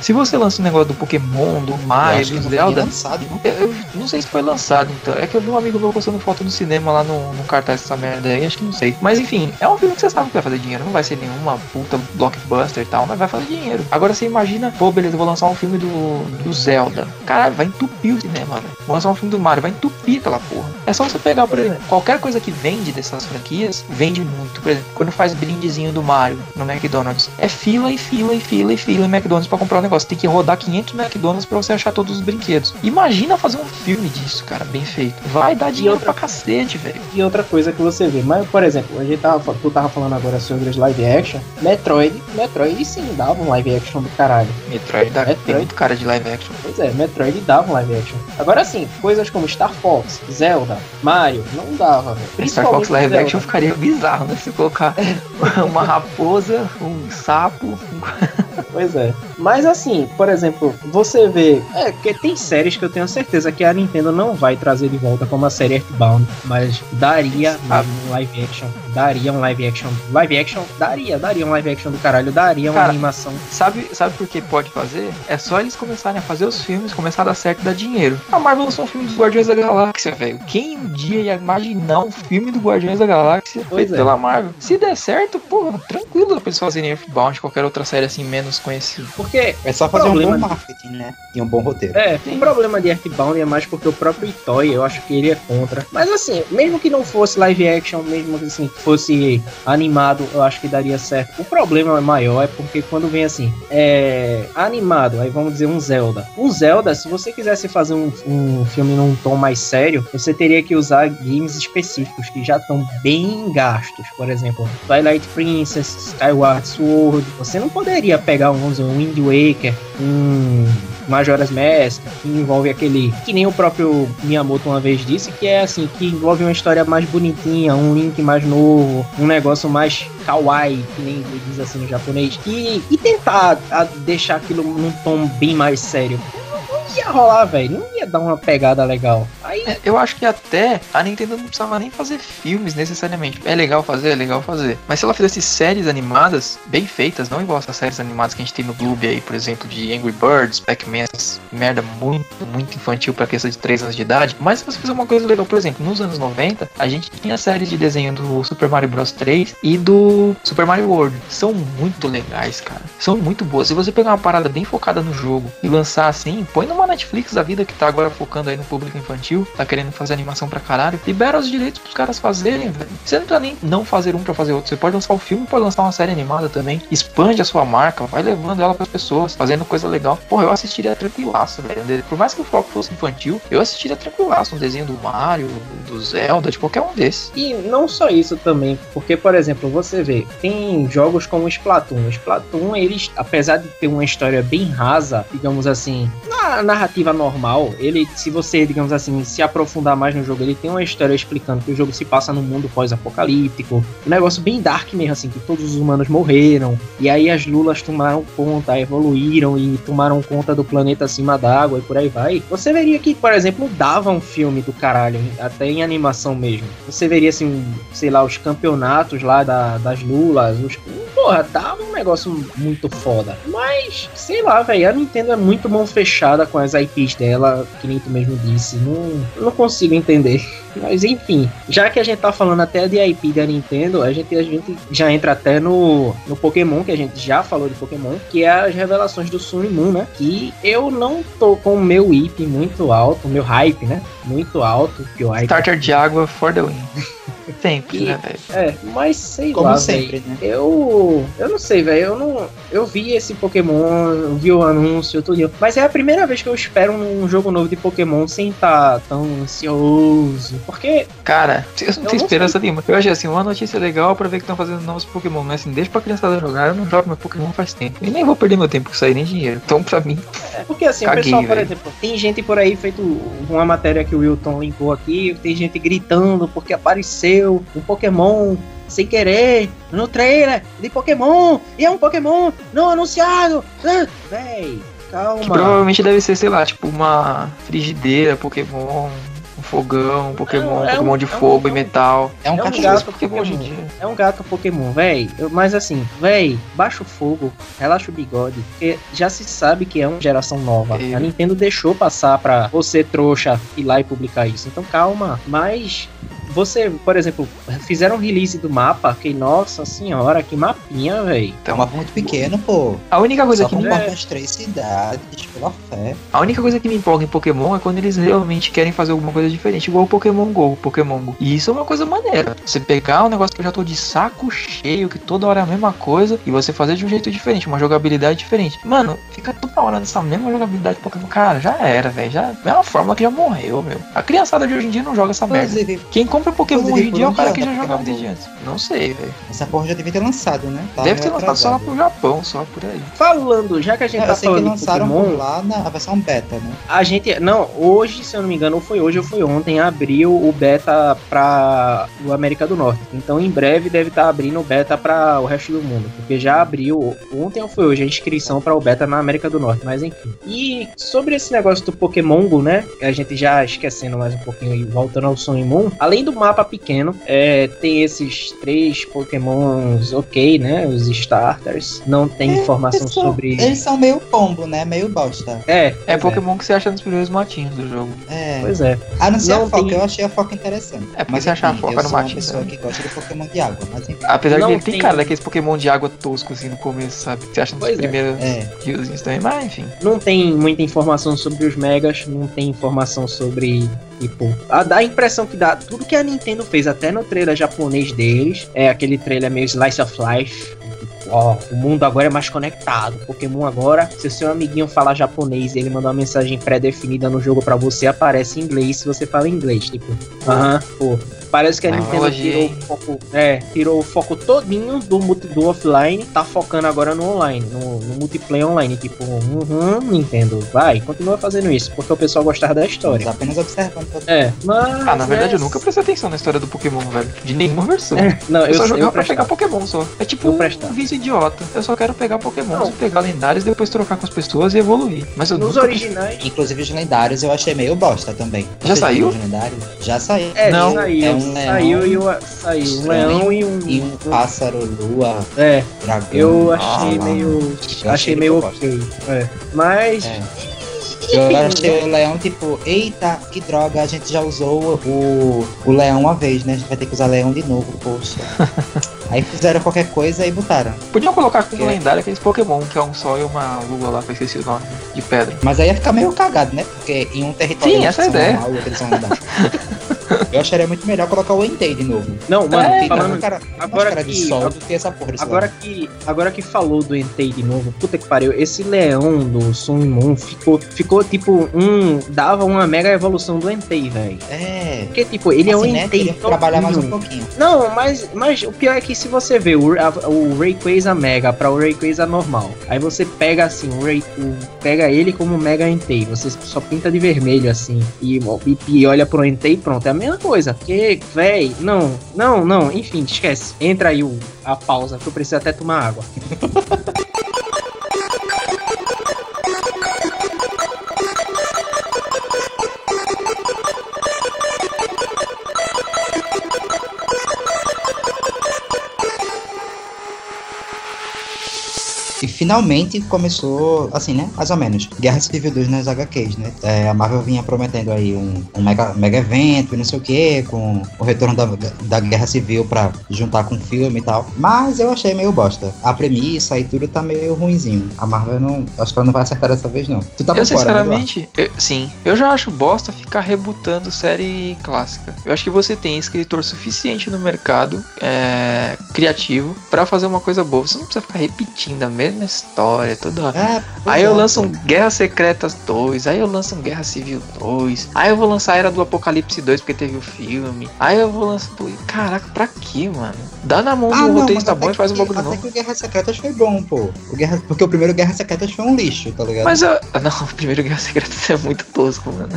Se você lança um negócio do Pokémon, do Mario, do Zelda, lançado, não. Eu, eu não sei se foi lançado, então. É que eu vi um amigo meu postando foto no cinema lá no, no cartaz dessa merda aí, acho que não sei. Mas enfim, é um filme que você sabe que vai fazer dinheiro. Não vai ser nenhuma puta blockbuster e tal, mas vai fazer dinheiro. Agora você imagina, pô, beleza, eu vou lançar um filme do, do Zelda. Caralho, vai entupir o cinema, velho. Vou lançar um filme do Mario, vai entupir aquela porra. É só você pegar, por exemplo, qualquer coisa que vende dessas franquias, vende muito. Por exemplo, quando faz brindezinho do Mario no McDonald's, é fila e fila e fila e fila em McDonald's pra comprar o negócio. Tem que rodar 500 McDonald's pra você achar todos os brinquedos. Imagina fazer um filme disso, cara, bem feito. Vai dar dinheiro outra- pra cacete, velho. E outra coisa que você vê, mas por exemplo, a gente tava, tu tava falando agora sobre os live action, Metroid, Metroid sim dava um live action do caralho. Metroid dá, Metroid. tem muito cara de live action. Pois é, Metroid dava um live action. Agora sim, coisas como Star Fox, Zelda, Mario, não dava, velho. Star Fox live Zelda. action ficaria bizarro, né? Se colocar uma raposa, um sapo, um... Pois é. Mas assim, por exemplo, você vê. É, porque tem séries que eu tenho certeza que a Nintendo não vai trazer de volta como a série Earthbound. Mas daria Ah. mesmo um live action. Daria um live action. Live action? Daria, daria um live action do caralho. Daria uma Cara, animação. Sabe, sabe por que pode fazer? É só eles começarem a fazer os filmes, começar a dar certo e dar dinheiro. A Marvel lançou um filme dos Guardiões da Galáxia, velho. Quem um dia ia imaginar um filme do Guardiões da Galáxia Pois feito é. pela Marvel? Se der certo, porra, tranquilo pra eles fazerem Earthbound, qualquer outra série assim menos conhecida. Porque É só fazer Problema um bom marketing, né? E um bom roteiro. É, Sim. o problema de Earthbound é mais porque o próprio Itoy, eu acho que ele é contra. Mas assim, mesmo que não fosse live action, mesmo que assim, fosse animado, eu acho que daria certo. O problema maior é porque quando vem assim, é animado, aí vamos dizer um Zelda. Um Zelda, se você quisesse fazer um, um filme num tom mais sério, você teria que usar games específicos que já estão bem gastos. Por exemplo, Twilight Princess, Skyward Sword. Você não poderia pegar um, um Wind Waker, um Majora's Mask, que envolve aquele. Que nem o próprio Miyamoto uma vez disse, que é assim, que envolve uma história mais bonitinha, um Link mais novo, um negócio mais kawaii, que nem diz assim no japonês, e, e tentar a, deixar aquilo num tom bem mais sério. Não, não ia rolar, velho. Não ia dar uma pegada legal. Aí. É, eu acho que até a Nintendo não precisava nem fazer filmes necessariamente. É legal fazer, é legal fazer. Mas se ela fizesse séries animadas, bem feitas, não igual essas séries animadas que a gente tem no Gloob aí, por exemplo, de Angry Birds, Pac-Man, merda muito, muito infantil pra criança de 3 anos de idade. Mas se você fizer uma coisa legal, por exemplo, nos anos 90, a gente tinha séries de desenho do Super Mario Bros 3 e do Super Mario World. São muito legais, cara. São muito boas. Se você pegar uma parada bem focada no jogo e lançar assim, põe numa Netflix da vida que tá agora focando aí no público infantil, tá querendo fazer animação pra caralho, libera os direitos pros caras fazerem, velho. Você não precisa nem não fazer um pra fazer outro. Você pode lançar um filme, pode lançar uma série animada também. Expande a sua marca, vai levando ela pras pessoas, fazendo coisa legal. Porra, eu assistiria tranquilaço, velho. Por mais que o foco fosse infantil, eu assistiria tranquilaço um desenho do Mario, do Zelda, de qualquer um desses. E não só isso também, porque, por exemplo, você vê, tem jogos como Splatoon. Splatoon, eles, apesar de ter uma história bem rasa, digamos assim, na narrativa normal, ele, se você, digamos assim, se aprofundar mais no jogo, ele tem uma história explicando que o jogo se passa num mundo pós-apocalíptico, um negócio bem dark mesmo, assim, que todos os humanos morreram, e aí as lulas tomaram conta, evoluíram e tomaram conta do planeta acima d'água e por aí vai. Você veria que, por exemplo, dava um filme do caralho, até em animação mesmo. Você veria, assim, sei lá, os campeonatos lá da, das lulas, os... Porra, dava um negócio muito foda. Mas, sei lá, velho, a Nintendo é muito mão fechada com as IPs dela, que nem tu mesmo disse. Não, não consigo entender. Mas enfim, já que a gente tá falando até de IP da Nintendo, a gente, a gente já entra até no, no Pokémon, que a gente já falou de Pokémon, que é as revelações do Sun e Moon, né? Que eu não tô com o meu IP muito alto, o meu hype, né? Muito alto. Que o hype... Starter de água for the win. Sempre, né, velho? É, mas sei Como lá, sempre, véio. né? Eu. Eu não sei, velho. Eu não. Eu vi esse Pokémon, eu vi o anúncio, tudo. Mas é a primeira vez que eu espero um jogo novo de Pokémon sem estar tão ansioso. Porque. Cara, eu não Eu tenho não esperança nenhuma. Eu achei assim, uma notícia legal pra ver que estão fazendo novos Pokémon. Mas assim, deixa pra criançada jogar, eu não jogo meu Pokémon faz tempo. E nem vou perder meu tempo com isso aí, nem dinheiro. Então, pra mim, É porque assim, Caguei, o pessoal, por velho. exemplo, tem gente por aí feito uma matéria que o Wilton linkou aqui, tem gente gritando porque apareceu um Pokémon sem querer no trailer de Pokémon e é um Pokémon não anunciado. Ah, véi, que calma. provavelmente deve ser, sei lá, tipo uma frigideira, Pokémon, fogão, um Pokémon, é Pokémon um- de é um- fogo é e um- metal. É um É um gato Pokémon hoje em dia. É um gato Pokémon, véi. Eu- Mas assim, véi, baixa o fogo, relaxa o bigode, porque já se sabe que é uma geração nova. É. A Nintendo deixou passar pra você, trouxa, ir lá e publicar isso. Então calma. Mas você, por exemplo, fizeram um release do mapa, que nossa senhora, que mapinha, véi. É um mapa muito pequeno, pô. a única coisa Só que me as três cidades, pela fé. A única coisa que me empolga em Pokémon é quando eles realmente querem fazer alguma coisa diferente, igual o Pokémon GO, Pokémon Go. E isso é uma coisa maneira. Você pegar um negócio que eu já tô de saco cheio, que toda hora é a mesma coisa, e você fazer de um jeito diferente, uma jogabilidade diferente. Mano, fica toda hora nessa mesma jogabilidade de Pokémon. Cara, já era, velho. Já é uma fórmula que já morreu, meu. A criançada de hoje em dia não joga essa merda. Quem compra Pokémon hoje em dia é o cara onde que já jogava desde antes. Não sei, velho. essa porra já devia ter lançado, né? Tá Deve ter lançado só lá pro Japão, só por aí. Falando, já que a gente É, tá eu sei que falando de lançaram Pokémon, lá na a versão beta, né? A gente. Não, hoje, se eu não me engano, ou foi hoje ou foi ontem, abriu o beta pra o América do Norte. Então em breve deve estar abrindo o beta pra o resto do mundo. Porque já abriu ontem ou foi hoje a inscrição para o beta na América do Norte, mas enfim. E sobre esse negócio do Pokémon Go, né? A gente já esquecendo mais um pouquinho e voltando ao Sun e Moon. Além do mapa pequeno, é, tem esses três Pokémons ok, né? Os starters. Não tem informação Eles são- sobre. Eles são meio pombo, né? Meio bosta. É, É pois Pokémon que você acha nos primeiros matinhos do jogo. É. Pois é. A não ser Não a foca, tem- eu achei a foca interessante. É, porque você achar a foca eu no sou uma matinho, pessoa né? que gosta de Pokémon de água, mas enfim. Apesar Não de ele tem tem- cara daqueles Pokémon de água tosco assim no começo, sabe? Você acha nos Pois é. primeiros É. também, mas enfim. Não tem muita informação sobre os Megas, não tem informação sobre. Tipo, a, dá a impressão que dá. Tudo que a Nintendo fez, até no trailer japonês deles, é aquele trailer meio Slice of Life. Ó, o mundo agora é mais conectado. Pokémon agora, se o seu amiguinho falar japonês e ele mandar uma mensagem pré-definida no jogo pra você, aparece em inglês se você fala inglês. Tipo, aham, pô. Parece que a Nintendo tirou o foco, é, tirou o foco todinho do, multi- do offline, tá focando agora no online, no, no multiplayer online. Tipo, uhum, Nintendo, vai, continua fazendo isso, porque o pessoal gostava da história. Estamos apenas observando. É, mas. Ah, na verdade é- eu nunca prestei atenção na história do Pokémon, velho. De nenhuma versão. É, não, Eu, eu, só eu, jogava pra prestava. pegar Pokémon só. É tipo Eu um vício idiota. Eu só quero pegar Pokémon, Não. pegar lendários, depois trocar com as pessoas e evoluir. Mas eu Nos nunca originais. Inclusive os lendários eu achei meio bosta também. Já saiu? Já saiu. É, Não, saiu, é um leão saiu e o, saiu um leão e um. E um pássaro, lua, É, dragão. eu Ah, achei lá. meio. Eu achei meio ok. É. Mas. É. Eu achei o leão, tipo, eita, que droga, a gente já usou o, o leão uma vez, né? A gente vai ter que usar leão de novo, poxa. Aí fizeram qualquer coisa e botaram. Podiam colocar como É. lendário aqueles Pokémon, que é um sol e uma lua lá, que eu esqueci o nome, de pedra. Mas aí ia ficar meio cagado, né? Porque em um território Sim, eles essa é a são ideia. e são lendários. Eu acharia muito melhor colocar o Entei de novo. Não, mano, É, falando, cara, agora cara de que- sol do que essa porra Agora que, agora que falou do Entei de novo, puta que pariu, esse leão do Sun Moon ficou, ficou tipo um. dava uma mega evolução do Entei, velho. É. Porque, tipo, ele é um assim, né? Entei. Trabalhar mais um pouquinho. Não, mas, mas o pior é que se você vê o, a- o Rayquaza Mega pra o Rayquaza normal, aí você pega assim, o Ray, o- pega ele como Mega Entei, você só pinta de vermelho assim, e, e, e olha pro Entei, pronto, é a mesma coisa. Porque, véi, não, não, não, enfim, esquece. Entra aí o, a pausa, que eu preciso até tomar água. finalmente começou, assim, né? Mais ou menos. Guerra Civil 2 nas HQs, né? É, a Marvel vinha prometendo aí um, um mega, mega evento e não sei o que, com o retorno da, da Guerra Civil pra juntar com o filme e tal. Mas eu achei meio bosta. A premissa e tudo tá meio ruinzinho. A Marvel não. Acho que ela não vai acertar dessa vez, não. Tu tá eu, fora, né, sinceramente, eu- sim, eu já acho bosta ficar rebutando série clássica. Eu acho que você tem escritor suficiente no mercado é, criativo pra fazer uma coisa boa. Você não precisa ficar repetindo a mesma história toda. Eduardo? É, Aí eu é, lanço um. Guerra Secretas 2, aí eu lanço um Guerra Civil 2, aí eu vou lançar a Era do Apocalipse 2 porque teve o filme, aí eu vou lançar. Caraca, pra quê, mano? Dá na mão Ah, do não, roteirista bom até e faz um que- bagulho até novo. que o Guerra Secretas foi bom, pô. O Guerra, porque o primeiro Guerra Secretas foi um lixo, tá ligado? Mas eu. Não, o primeiro Guerra Secretas é muito tosco, mano.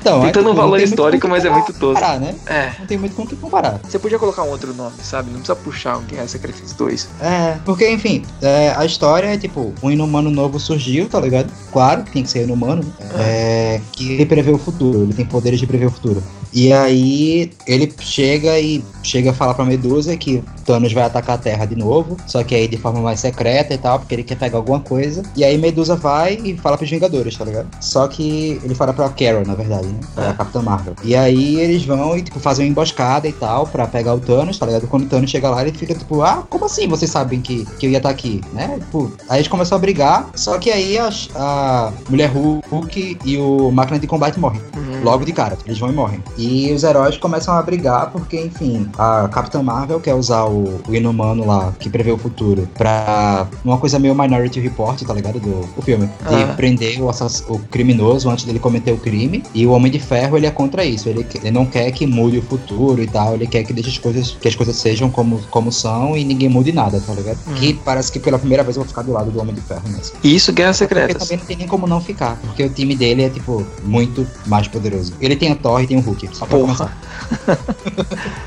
então, tem todo um não valor histórico, que mas é muito tosco. comparar, né? É. Não tem muito com o que comparar. Você podia colocar um outro nome, sabe? Não precisa puxar um Guerra Secretas 2. É, porque, enfim, é, a história é tipo, um inumano novo surgiu, tá ligado? Claro que tem que ser inumano, né? É, que ele prevê o futuro, ele tem poderes de prever o futuro. E aí ele chega e chega a falar pra Medusa que Thanos vai atacar a Terra de novo, só que aí de forma mais secreta e tal, porque ele quer pegar alguma coisa. E aí Medusa vai e fala pros Vingadores, tá ligado? Só que ele fala pra Carol, na verdade, né? Pra É. Capitã Marvel. E aí eles vão e tipo, fazem uma emboscada e tal pra pegar o Thanos, tá ligado? Quando o Thanos chega lá, ele fica tipo, ah, como assim vocês sabem que, que eu ia estar aqui, né? Tipo, aí eles começam a brigar, só que aí a, a Mulher Hulk e o Máquina de Combate morrem. Uhum. Logo de cara, eles vão e morrem. E os heróis começam a brigar porque, enfim, a Capitã Marvel quer usar o, o Inumano lá, que prevê o futuro, pra uma coisa meio Minority Report, tá ligado? Do filme. De Ah. prender o, assass- o criminoso antes dele cometer o crime. E o Homem de Ferro, ele é contra isso. Ele, ele não quer que mude o futuro e tal. Ele quer que deixe as coisas, que as coisas sejam como, como são e ninguém mude nada, tá ligado? Uhum. Que parece que pela primeira vez eu vou ficar do lado do Homem de Ferro nessa. Isso, Guerra Porque Secretas. também não tem nem como não ficar. Porque o time dele é, tipo, muito mais poderoso. Ele tem a Thor e tem o Hulk. Só pra. Porra.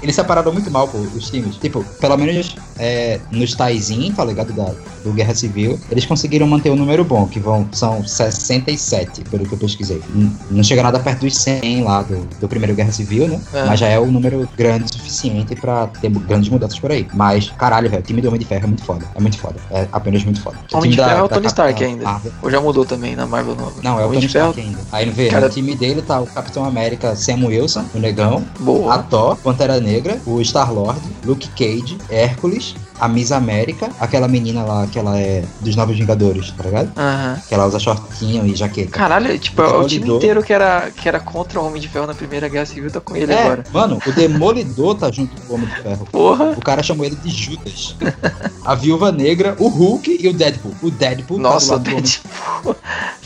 Eles separaram muito mal, pô, os times. Tipo, pelo menos é, nos Taizinho, tá ligado? Da, do Guerra Civil, eles conseguiram manter um número bom, que vão, são 67, pelo que eu pesquisei. Não chega nada perto dos 100 lá do, do primeiro Guerra Civil, né? É. Mas já é um número grande o suficiente pra ter grandes mudanças por aí. Mas, caralho, velho, o time do Homem de Ferro é muito foda. É muito foda. É apenas muito foda. Homem time de Ferro é o da Tony Stark ainda. Marvel- Ou já mudou também na Marvel nova? não, é o Homem Tony de Ferro. Stark ainda. Aí vê, Cara- no time dele tá o Capitão América Sam Wilson, o negão, a Boa. Thor, Pantera Negra, o Star-Lord, Luke Cage, Hércules, a Miss América, aquela menina lá que ela é dos Novos Vingadores, tá ligado? Aham. Que ela usa shortinho e jaqueta. Caralho, tipo, é o time inteiro que era, que era contra o Homem de Ferro na Primeira Guerra Civil tá com ele é, agora. mano, o Demolidor tá junto com o Homem de Ferro. Porra. O cara chamou ele de Judas. A Viúva Negra, o Hulk e o Deadpool. O Deadpool Nossa, o tá do Homem de Deadpool.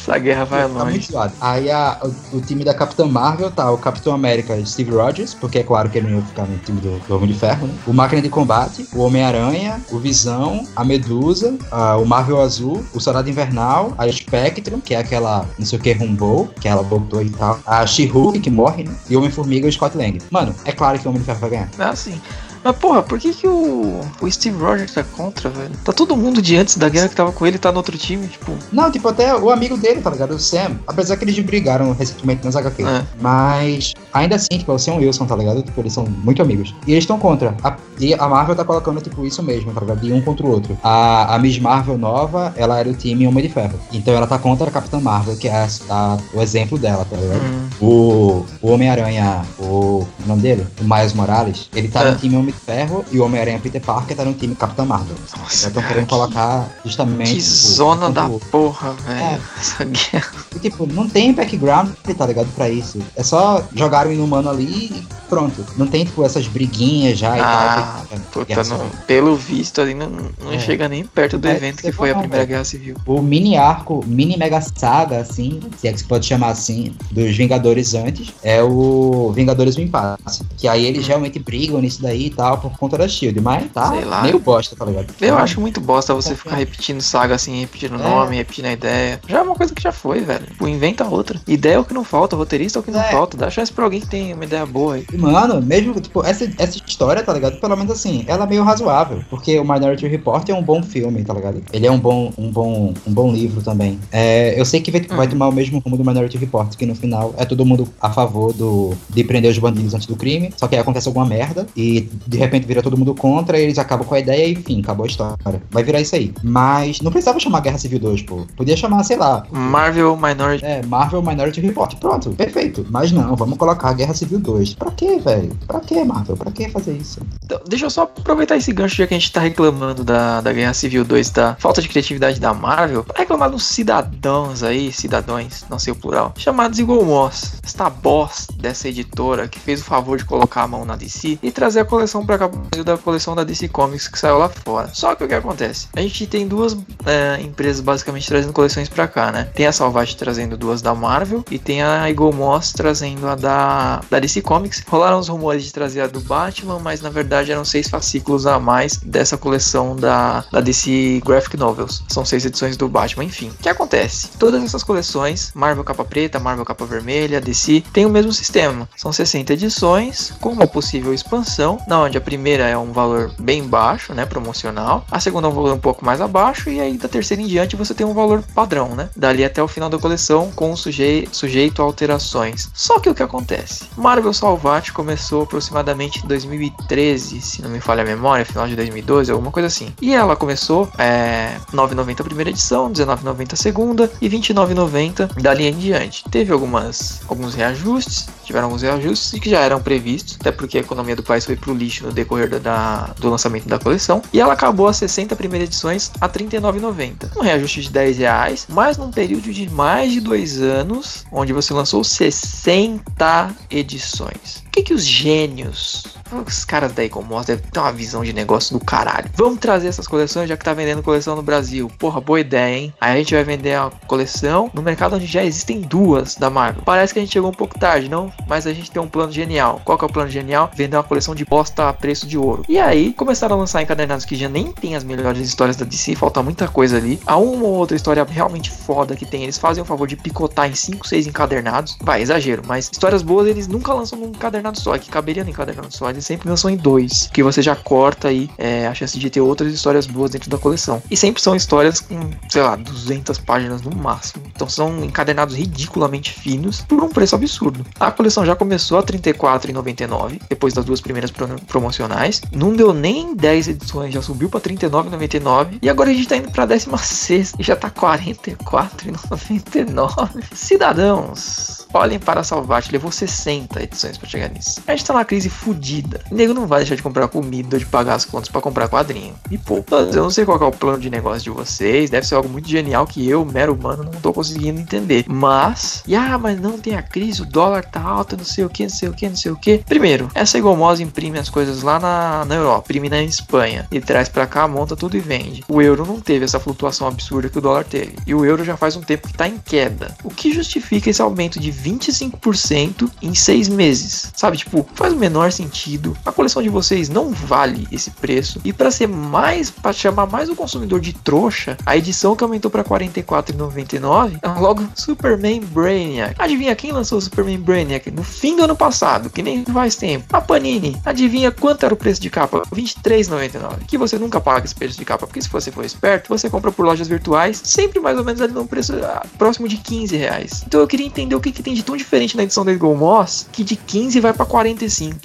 Essa guerra vai Tá longe. muito zoado. Aí a- o, o time da Capitã Marvel tá o Capitão América Steve Rogers, porque é claro que ele não ia ficar no time do, do Homem de Ferro, né? O Máquina de Combate, o Homem-Aranha, o Visão, a Medusa, a- o Marvel Azul, o Soldado Invernal, a Spectrum, que é aquela não sei o que Rumble, que ela voltou e tal, a She-Hulk, que morre, né? E o Homem-Formiga e o Scott Lang. Mano, é claro que o Homem de Ferro vai ganhar. Ah, sim. Mas porra, por que que o, o Steve Rogers tá contra, velho? Tá todo mundo de antes da guerra que tava com ele, tá no outro time, tipo. Não, tipo, até o amigo dele, tá ligado? O Sam. Apesar que eles brigaram recentemente nas HQ. É. Mas ainda assim, tipo, o Sam Wilson, tá ligado? Tipo, eles são muito amigos. E eles estão contra. A, e a Marvel tá colocando, tipo, isso mesmo, tá ligado? De um contra o outro. A, a Miss Marvel nova, ela era o time Homem de Ferro. Então ela tá contra a Capitã Marvel, que é a- a- o exemplo dela, tá ligado? Hum. O, o Homem-Aranha, o, o nome dele? O Miles Morales, ele tá É. no time Homem Ferro e o Homem-Aranha Peter Parker tá no time Capitã Marvel. Nossa, estão cara, querendo que- colocar justamente. Que tipo, zona da outro. porra, velho. É. Essa guerra. E, tipo, não tem background, tá ligado, pra isso. É só jogar o inumano ali e pronto. Não tem, tipo, essas briguinhas já e Ah, tal. Puta, Guerra não- pelo visto ali não, não É. chega nem perto do É, evento que foi a Primeira. Guerra Civil. O mini arco, mini mega saga, assim, se é que se pode chamar assim, dos Vingadores antes, é o Vingadores do Impasse. Que aí eles realmente brigam nisso daí e tal, por conta da Shield. Mas tá Sei lá. meio bosta, tá ligado? Eu Tá- acho muito bosta você Qualquer- ficar repetindo saga assim, repetindo É. nome, repetindo a ideia. Já é uma coisa que já foi, velho. Tipo, inventa outra. Ideia é o que não falta, roteirista é o que não É. falta. Dá chance pra alguém que tem uma ideia boa aí. Mano, mesmo, tipo, essa, essa história, tá ligado? Pelo menos assim, ela é meio razoável. Porque o Minority Report é um bom filme, tá ligado? Ele é um bom, um bom, um bom livro também. É, eu sei que vai, vai Uhum. tomar o mesmo rumo do Minority Report, que no final é todo mundo a favor do, de prender os bandidos antes do crime. Só que aí acontece alguma merda e de repente vira todo mundo contra, eles acabam com a ideia e enfim, acabou a história. Vai virar isso aí. Mas não precisava chamar Guerra Civil 2, pô. Podia chamar, sei lá, Marvel Minority. é, Marvel Minority Report. Pronto, perfeito. Mas não, vamos colocar Guerra Civil 2. Pra quê, velho? Pra quê, Marvel? Pra que fazer isso? Então, deixa eu só aproveitar esse gancho, já que a gente tá reclamando da, da Guerra Civil 2, da falta de criatividade da Marvel, pra reclamar dos cidadãos aí, cidadãos, não sei o plural, chamados igual Moss, esta boss dessa editora que fez o favor de colocar a mão na DC e trazer a coleção pra cá da coleção da DC Comics que saiu lá fora. Só que o que acontece? A gente tem duas é, empresas basicamente trazendo coleções pra cá, né? Tem a Salvage trazendo duas da Marvel e tem a Eagle Moss trazendo a da, da DC Comics. Rolaram os rumores de trazer a do Batman, mas na verdade eram seis fascículos a mais dessa coleção da, da DC Graphic Novels. São seis edições do Batman, enfim. O que acontece? Todas essas coleções, Marvel capa preta, Marvel capa vermelha, DC, tem o mesmo sistema. São 60 edições com uma possível expansão, na onde a primeira é um valor bem baixo, né, promocional. A segunda é um valor um pouco mais abaixo e aí da terceira em diante você tem um valor padrão, né? Dali até o final da coleção com suje sujeito a alterações. Só que o que acontece? Marvel Salvati começou aproximadamente em 2013, se não me falha a memória, final de 2012, alguma coisa assim. E ela começou é, 9,90 a primeira edição, 19,90 a segunda e 29,90 dali em diante. Teve algumas alguns reajustes, tiveram alguns reajustes que já eram previstos, até porque a economia do país foi pro lixo no decorrer da- do lançamento da coleção. E ela acabou as 60 primeiras edições a R$ 39,90. Um reajuste de 10 reais, mas num período de mais de dois anos, onde você lançou 60 edições. Que, que os gênios, os caras da Ecomos devem ter uma visão de negócio do caralho. Vamos trazer essas coleções, já que tá vendendo coleção no Brasil. Porra, boa ideia, hein? Aí a gente vai vender a coleção no mercado onde já existem duas da Marvel. Parece que a gente chegou um pouco tarde, não? Mas a gente tem um plano genial. Qual que é o plano genial? Vender uma coleção de bosta a preço de ouro. E aí, começaram a lançar encadernados que já nem tem as melhores histórias da DC, falta muita coisa ali. A uma ou outra história realmente foda que tem, eles fazem o favor de picotar em 5, 6 encadernados. Vai, exagero, mas histórias boas eles nunca lançam num encadernado só, é que caberia no encadernado só, eles sempre lançam em dois, que você já corta aí é, a chance de ter outras histórias boas dentro da coleção. E sempre são histórias com, sei lá, 200 páginas no máximo. Então são encadernados ridiculamente finos por um preço absurdo. A coleção já começou a R$ 34,99, depois das duas primeiras pro- promocionais. Não deu nem 10 edições, já subiu para R$ 39,99. E agora a gente tá indo pra 16 e já tá R$ 44,99. Cidadãos, olhem para a Salvati, levou 60 edições para chegar nisso. A gente tá numa crise fodida. O nego não vai deixar de comprar comida, de pagar as contas para comprar quadrinho. E pô, eu não sei qual é o plano de negócio de vocês, deve ser algo muito genial que eu, mero humano, não tô conseguindo entender. Mas, e ah, mas não tem a crise, o dólar tá alto, não sei o que, não sei o que, não sei o que. Primeiro, essa Egomose imprime as coisas lá na, na Europa, imprime na Espanha e traz pra cá, monta tudo e vende. O euro não teve essa flutuação absurda que o dólar teve. E o euro já faz um tempo que tá em queda. O que justifica esse aumento de 25% em seis meses. Sabe, tipo, faz o menor sentido. A coleção de vocês não vale esse preço. E para ser mais, para chamar mais o consumidor de trouxa, a edição que aumentou para R$ 44,99 é logo Superman Brainiac. Adivinha quem lançou o Superman Brainiac no fim do ano passado, que nem faz tempo? A Panini. Adivinha quanto era o preço de capa? R$ 23,99. Que você nunca paga esse preço de capa, porque se você for esperto, você compra por lojas virtuais, sempre mais ou menos ali num preço ah, próximo de 15 reais. Então eu queria entender o que, que tem de tão diferente na edição da Eagle Moss, que de 15 vai para 45.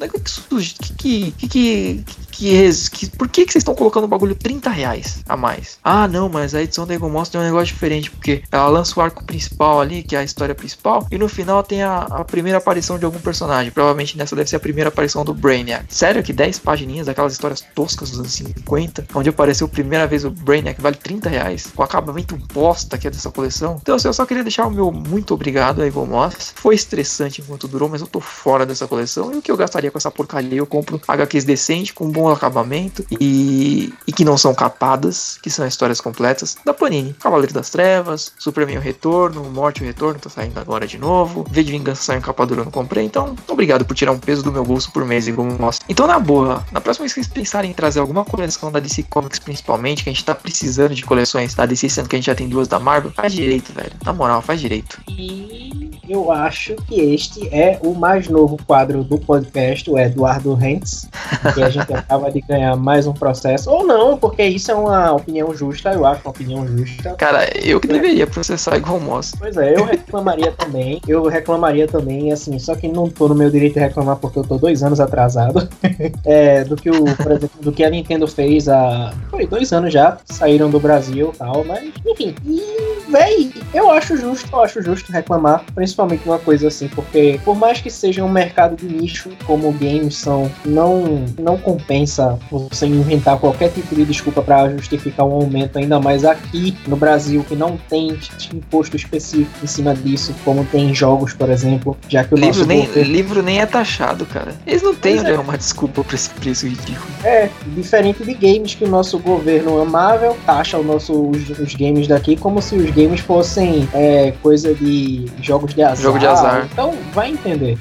Que, que, que, que, que, que por que, que vocês estão colocando o bagulho 30 reais a mais? Ah, não, mas a edição da Eagle Moss tem um negócio diferente, porque ela lança o arco principal ali, que é a história principal, e no final tem a, a primeira aparição de algum personagem. Provavelmente nessa deve ser a primeira aparição do Brainiac. Sério que 10 pagininhas daquelas histórias toscas dos anos 50, onde apareceu a primeira vez o Brainiac, vale 30 reais, com acabamento bosta que é dessa coleção. Então, assim, eu só queria deixar o meu muito obrigado a Eagle Moss. Foi estressante enquanto durou, mas eu tô fora dessa coleção. E o que eu gastaria com essa porcaria? Eu compro HQs decente, com bom acabamento e, e que não são capadas, que são histórias completas da Panini. Cavaleiro das Trevas, Superman o Retorno, Morte o Retorno, tá saindo agora de novo. V de Vingança saiu em capa dura, eu não comprei. Então, obrigado por tirar um peso do meu bolso por mês como mostra. Então, na boa, na próxima vez que vocês pensarem em trazer alguma coleção da DC Comics, principalmente, que a gente tá precisando de coleções da DC, sendo que a gente já tem duas da Marvel, faz direito, velho. Na moral, faz direito. E eu acho que este é o mais novo quadro do podcast, o Eduardo Rentz, que a gente acaba de ganhar mais um processo. Ou não, porque isso é uma opinião justa, eu acho uma opinião justa. Cara, eu que deveria processar igual moço. Pois é, eu reclamaria também. Eu reclamaria também, assim, só que não tô no meu direito de reclamar porque eu tô dois anos atrasado. é, do que o, por exemplo, do que a Nintendo fez há. Foi dois anos já, saíram do Brasil e tal, mas enfim. E, véi, eu acho justo, eu acho justo reclamar, principalmente uma coisa assim, porque por mais que seja um mercado de nicho, como games são, não, não compensa você inventar qualquer tipo de desculpa para justificar um aumento, ainda mais aqui no Brasil, que não tem imposto específico em cima disso, como tem em jogos, por exemplo, já que o livro nem, governo- livro nem é taxado, cara. Eles não têm Pois onde é. arrumar desculpa pra esse preço ridículo. É, diferente de games que o nosso governo amável taxa o nosso, os, os games daqui como se os games fossem é, coisa de jogos de azar. Jogo de azar. Então, vai entender.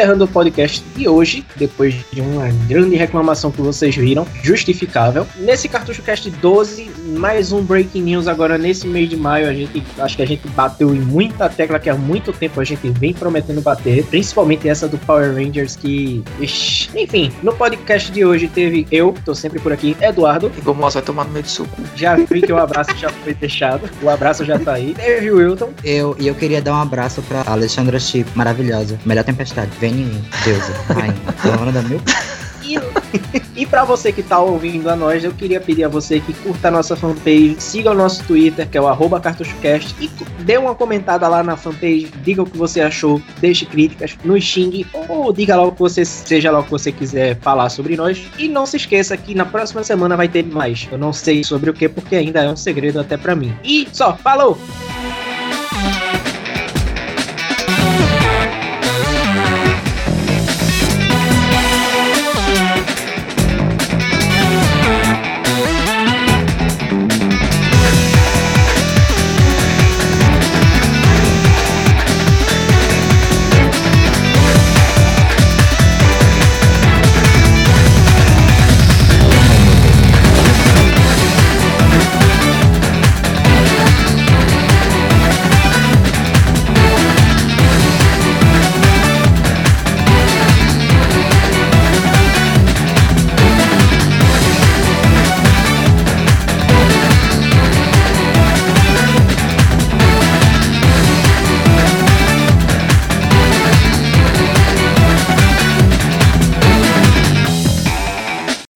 Encerrando o podcast de hoje, depois de uma grande reclamação que vocês viram, justificável. Nesse Cartucho Cast 12, mais um Breaking News agora nesse mês de maio. A gente acho que a gente bateu em muita tecla que há muito tempo a gente vem prometendo bater, principalmente essa do Power Rangers que, ixi. enfim, no podcast de hoje teve eu, tô sempre por aqui, Eduardo, Igual moço vai tomar no meio do seu cu. já vi que o abraço já foi deixado. O abraço já tá aí. Teve o Wilton, Eu, e eu queria dar um abraço pra Alexandra Chip, maravilhosa. Melhor tempestade. Vem em mim, deusa, rainha, dona da mil. E, e para você que tá ouvindo a nós, eu queria pedir a você que curta a nossa fanpage, siga o nosso Twitter, que é o cartuchocast, e dê uma comentada lá na fanpage, diga o que você achou, deixe críticas, nos xingue, ou diga lá o que você, seja lá o que você quiser falar sobre nós. E não se esqueça que na próxima semana vai ter mais. Eu não sei sobre o que, porque ainda é um segredo até pra mim. E só, falou!